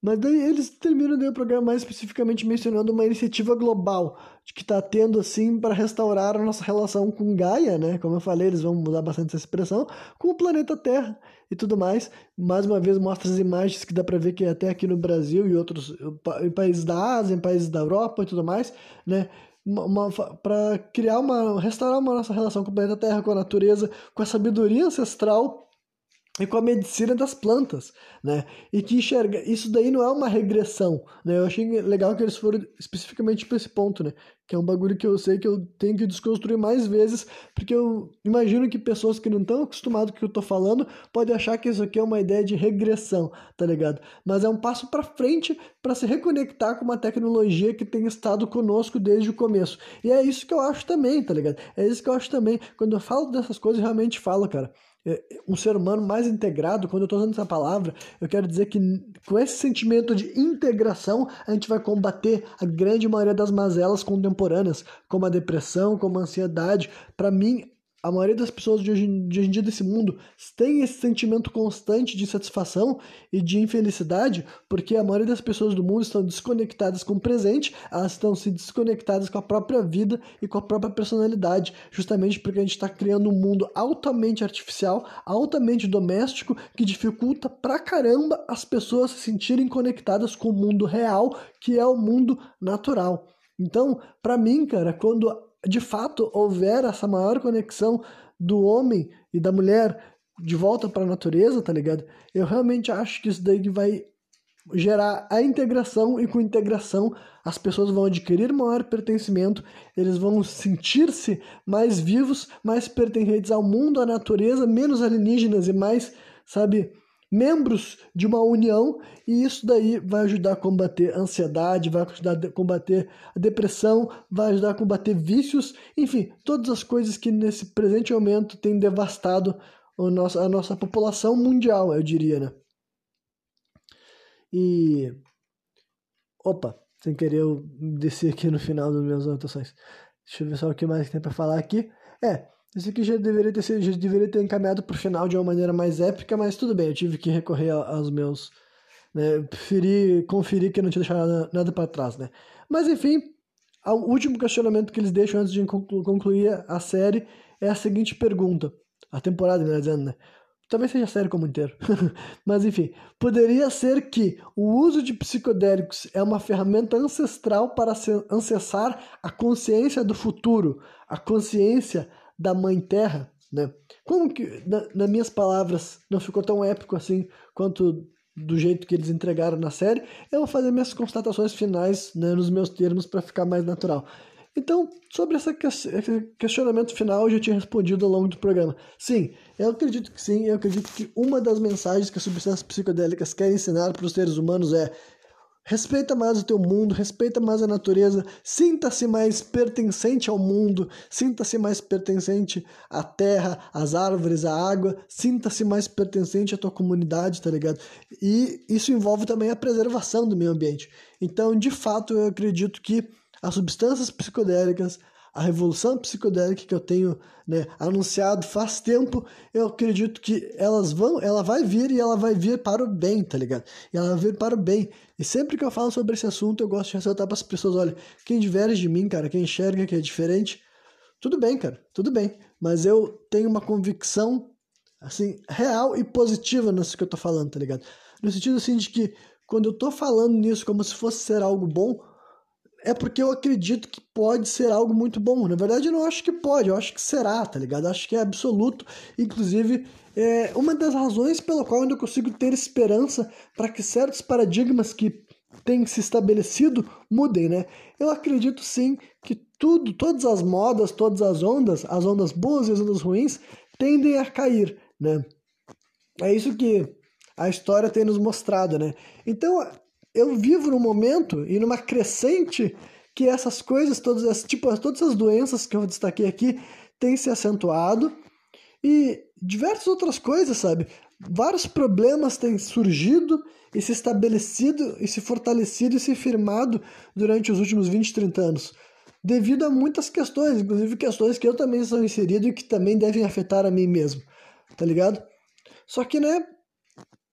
Mas daí eles terminam o programa mais especificamente mencionando uma iniciativa global que está tendo assim para restaurar a nossa relação com Gaia, né? Como eu falei, eles vão mudar bastante essa expressão, com o planeta Terra e tudo mais. Mais uma vez mostra as imagens que dá para ver que até aqui no Brasil e outros em países da Ásia, em países da Europa e tudo mais, né? para criar uma restaurar uma nossa relação com o planeta Terra, com a natureza, com a sabedoria ancestral e com a medicina das plantas, né? E que enxerga isso daí não é uma regressão, né? Eu achei legal que eles foram especificamente para esse ponto, né? Que é um bagulho que eu sei que eu tenho que desconstruir mais vezes, porque eu imagino que pessoas que não estão acostumadas com o que eu tô falando podem achar que isso aqui é uma ideia de regressão, tá ligado? Mas é um passo para frente para se reconectar com uma tecnologia que tem estado conosco desde o começo. E é isso que eu acho também, tá ligado? É isso que eu acho também. Quando eu falo dessas coisas, eu realmente falo, cara um ser humano mais integrado, quando eu estou usando essa palavra, eu quero dizer que com esse sentimento de integração, a gente vai combater a grande maioria das mazelas contemporâneas, como a depressão, como a ansiedade. Para mim, a maioria das pessoas de hoje, de hoje em dia desse mundo tem esse sentimento constante de satisfação e de infelicidade, porque a maioria das pessoas do mundo estão desconectadas com o presente, elas estão se desconectadas com a própria vida e com a própria personalidade, justamente porque a gente está criando um mundo altamente artificial, altamente doméstico, que dificulta pra caramba as pessoas se sentirem conectadas com o mundo real, que é o mundo natural. Então, para mim, cara, quando de fato houver essa maior conexão do homem e da mulher de volta para a natureza, tá ligado? Eu realmente acho que isso daí vai gerar a integração e com integração as pessoas vão adquirir maior pertencimento, eles vão sentir-se mais vivos, mais pertencentes ao mundo, à natureza, menos alienígenas e mais, sabe, membros de uma união e isso daí vai ajudar a combater a ansiedade, vai ajudar a combater a depressão, vai ajudar a combater vícios, enfim, todas as coisas que nesse presente momento têm devastado a nossa, a nossa população mundial, eu diria, né? E. Opa, sem querer eu descer aqui no final das minhas anotações. Deixa eu ver só o que mais tem para falar aqui. É, esse aqui já deveria ter, já deveria ter encaminhado para o final de uma maneira mais épica, mas tudo bem, eu tive que recorrer aos meus. Né, preferi conferir que não tinha deixado nada, nada para trás, né? Mas enfim, o último questionamento que eles deixam antes de concluir a série é a seguinte pergunta. A temporada, melhor dizendo, né? Talvez seja a série como inteiro. [LAUGHS] Mas enfim, poderia ser que o uso de psicodélicos é uma ferramenta ancestral para acessar a consciência do futuro, a consciência da Mãe Terra, né? Como que, na, nas minhas palavras, não ficou tão épico assim quanto do jeito que eles entregaram na série, eu vou fazer minhas constatações finais né, nos meus termos para ficar mais natural. Então, sobre essa que esse questionamento final, eu já tinha respondido ao longo do programa. Sim, eu acredito que sim, eu acredito que uma das mensagens que as substâncias psicodélicas querem ensinar para os seres humanos é Respeita mais o teu mundo, respeita mais a natureza, sinta-se mais pertencente ao mundo, sinta-se mais pertencente à terra, às árvores, à água, sinta-se mais pertencente à tua comunidade, tá ligado? E isso envolve também a preservação do meio ambiente. Então, de fato, eu acredito que as substâncias psicodélicas, a revolução psicodélica que eu tenho né, anunciado faz tempo, eu acredito que elas vão, ela vai vir e ela vai vir para o bem, tá ligado? E ela vai vir para o bem. E sempre que eu falo sobre esse assunto, eu gosto de ressaltar para as pessoas, olha, quem diverge de mim, cara, quem enxerga que é diferente, tudo bem, cara, tudo bem. Mas eu tenho uma convicção, assim, real e positiva nisso que eu tô falando, tá ligado? No sentido, assim, de que quando eu tô falando nisso como se fosse ser algo bom, é porque eu acredito que pode ser algo muito bom. Na verdade, eu não acho que pode, eu acho que será, tá ligado? Eu acho que é absoluto. Inclusive, é uma das razões pela qual eu ainda consigo ter esperança para que certos paradigmas que têm se estabelecido mudem, né? Eu acredito sim que tudo, todas as modas, todas as ondas, as ondas boas e as ondas ruins, tendem a cair, né? É isso que a história tem nos mostrado, né? Então, eu vivo num momento e numa crescente que essas coisas, todas as, tipo, todas as doenças que eu destaquei aqui têm se acentuado e diversas outras coisas, sabe? Vários problemas têm surgido e se estabelecido e se fortalecido e se firmado durante os últimos 20, 30 anos. Devido a muitas questões, inclusive questões que eu também sou inserido e que também devem afetar a mim mesmo, tá ligado? Só que, né,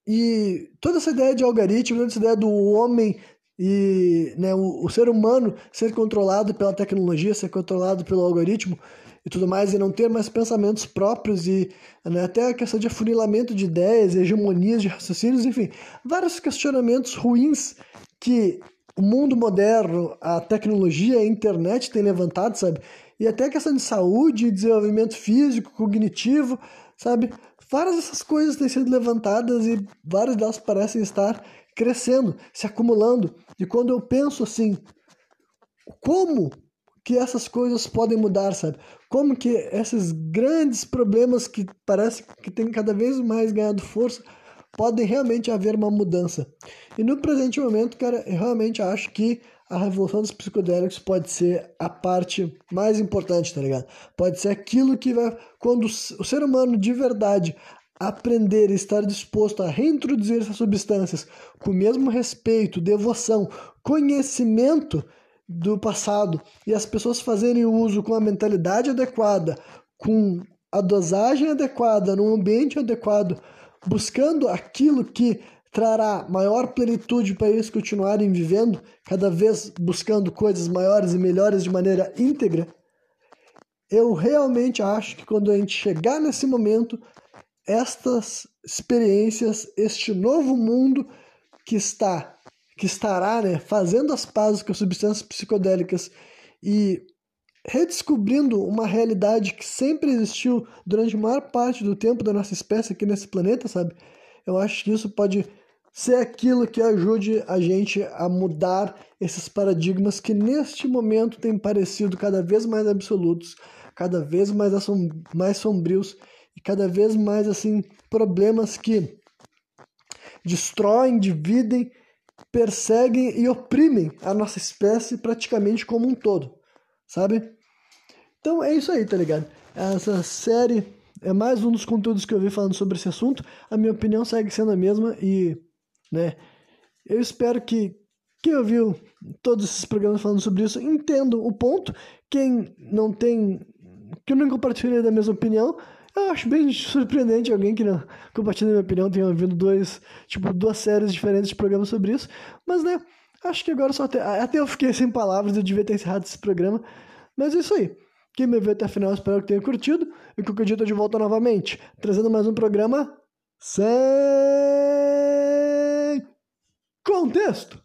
e toda essa ideia de algoritmo, toda essa ideia do homem e né, o, o ser humano ser controlado pela tecnologia, ser controlado pelo algoritmo e tudo mais, e não ter mais pensamentos próprios e né, até a questão de afunilamento de ideias, hegemonias de raciocínios, enfim, vários questionamentos ruins que o mundo moderno, a tecnologia, a internet tem levantado, sabe? E até a questão de saúde, desenvolvimento físico, cognitivo, sabe? Várias dessas coisas têm sido levantadas e várias delas parecem estar crescendo, se acumulando. E quando eu penso assim, como que essas coisas podem mudar, sabe? Como que esses grandes problemas que parece que têm cada vez mais ganhado força podem realmente haver uma mudança. E no presente momento, cara, eu realmente acho que a revolução dos psicodélicos pode ser a parte mais importante, tá ligado? Pode ser aquilo que vai. Quando o ser humano de verdade aprender e estar disposto a reintroduzir essas substâncias com o mesmo respeito, devoção, conhecimento do passado e as pessoas fazerem uso com a mentalidade adequada, com a dosagem adequada, num ambiente adequado, buscando aquilo que trará maior plenitude para eles continuarem vivendo, cada vez buscando coisas maiores e melhores de maneira íntegra, eu realmente acho que quando a gente chegar nesse momento, estas experiências, este novo mundo que está que estará né, fazendo as pazes com as substâncias psicodélicas e redescobrindo uma realidade que sempre existiu durante a maior parte do tempo da nossa espécie aqui nesse planeta, sabe? Eu acho que isso pode ser aquilo que ajude a gente a mudar esses paradigmas que neste momento têm parecido cada vez mais absolutos, cada vez mais, assom mais sombrios e cada vez mais assim problemas que destroem, dividem, perseguem e oprimem a nossa espécie praticamente como um todo, sabe? Então é isso aí, tá ligado? Essa série é mais um dos conteúdos que eu vi falando sobre esse assunto. A minha opinião segue sendo a mesma e né? Eu espero que quem ouviu todos esses programas falando sobre isso entenda o ponto. Quem não tem, que não compartilha da mesma opinião, eu acho bem surpreendente alguém que não compartilha da minha opinião tenha ouvido dois, tipo, duas séries diferentes de programas sobre isso. Mas, né, acho que agora só até, até eu fiquei sem palavras, eu devia ter encerrado esse programa. Mas é isso aí. Quem me viu até a final, espero que tenha curtido. E qualquer dia eu de volta novamente, trazendo mais um programa sem contexto.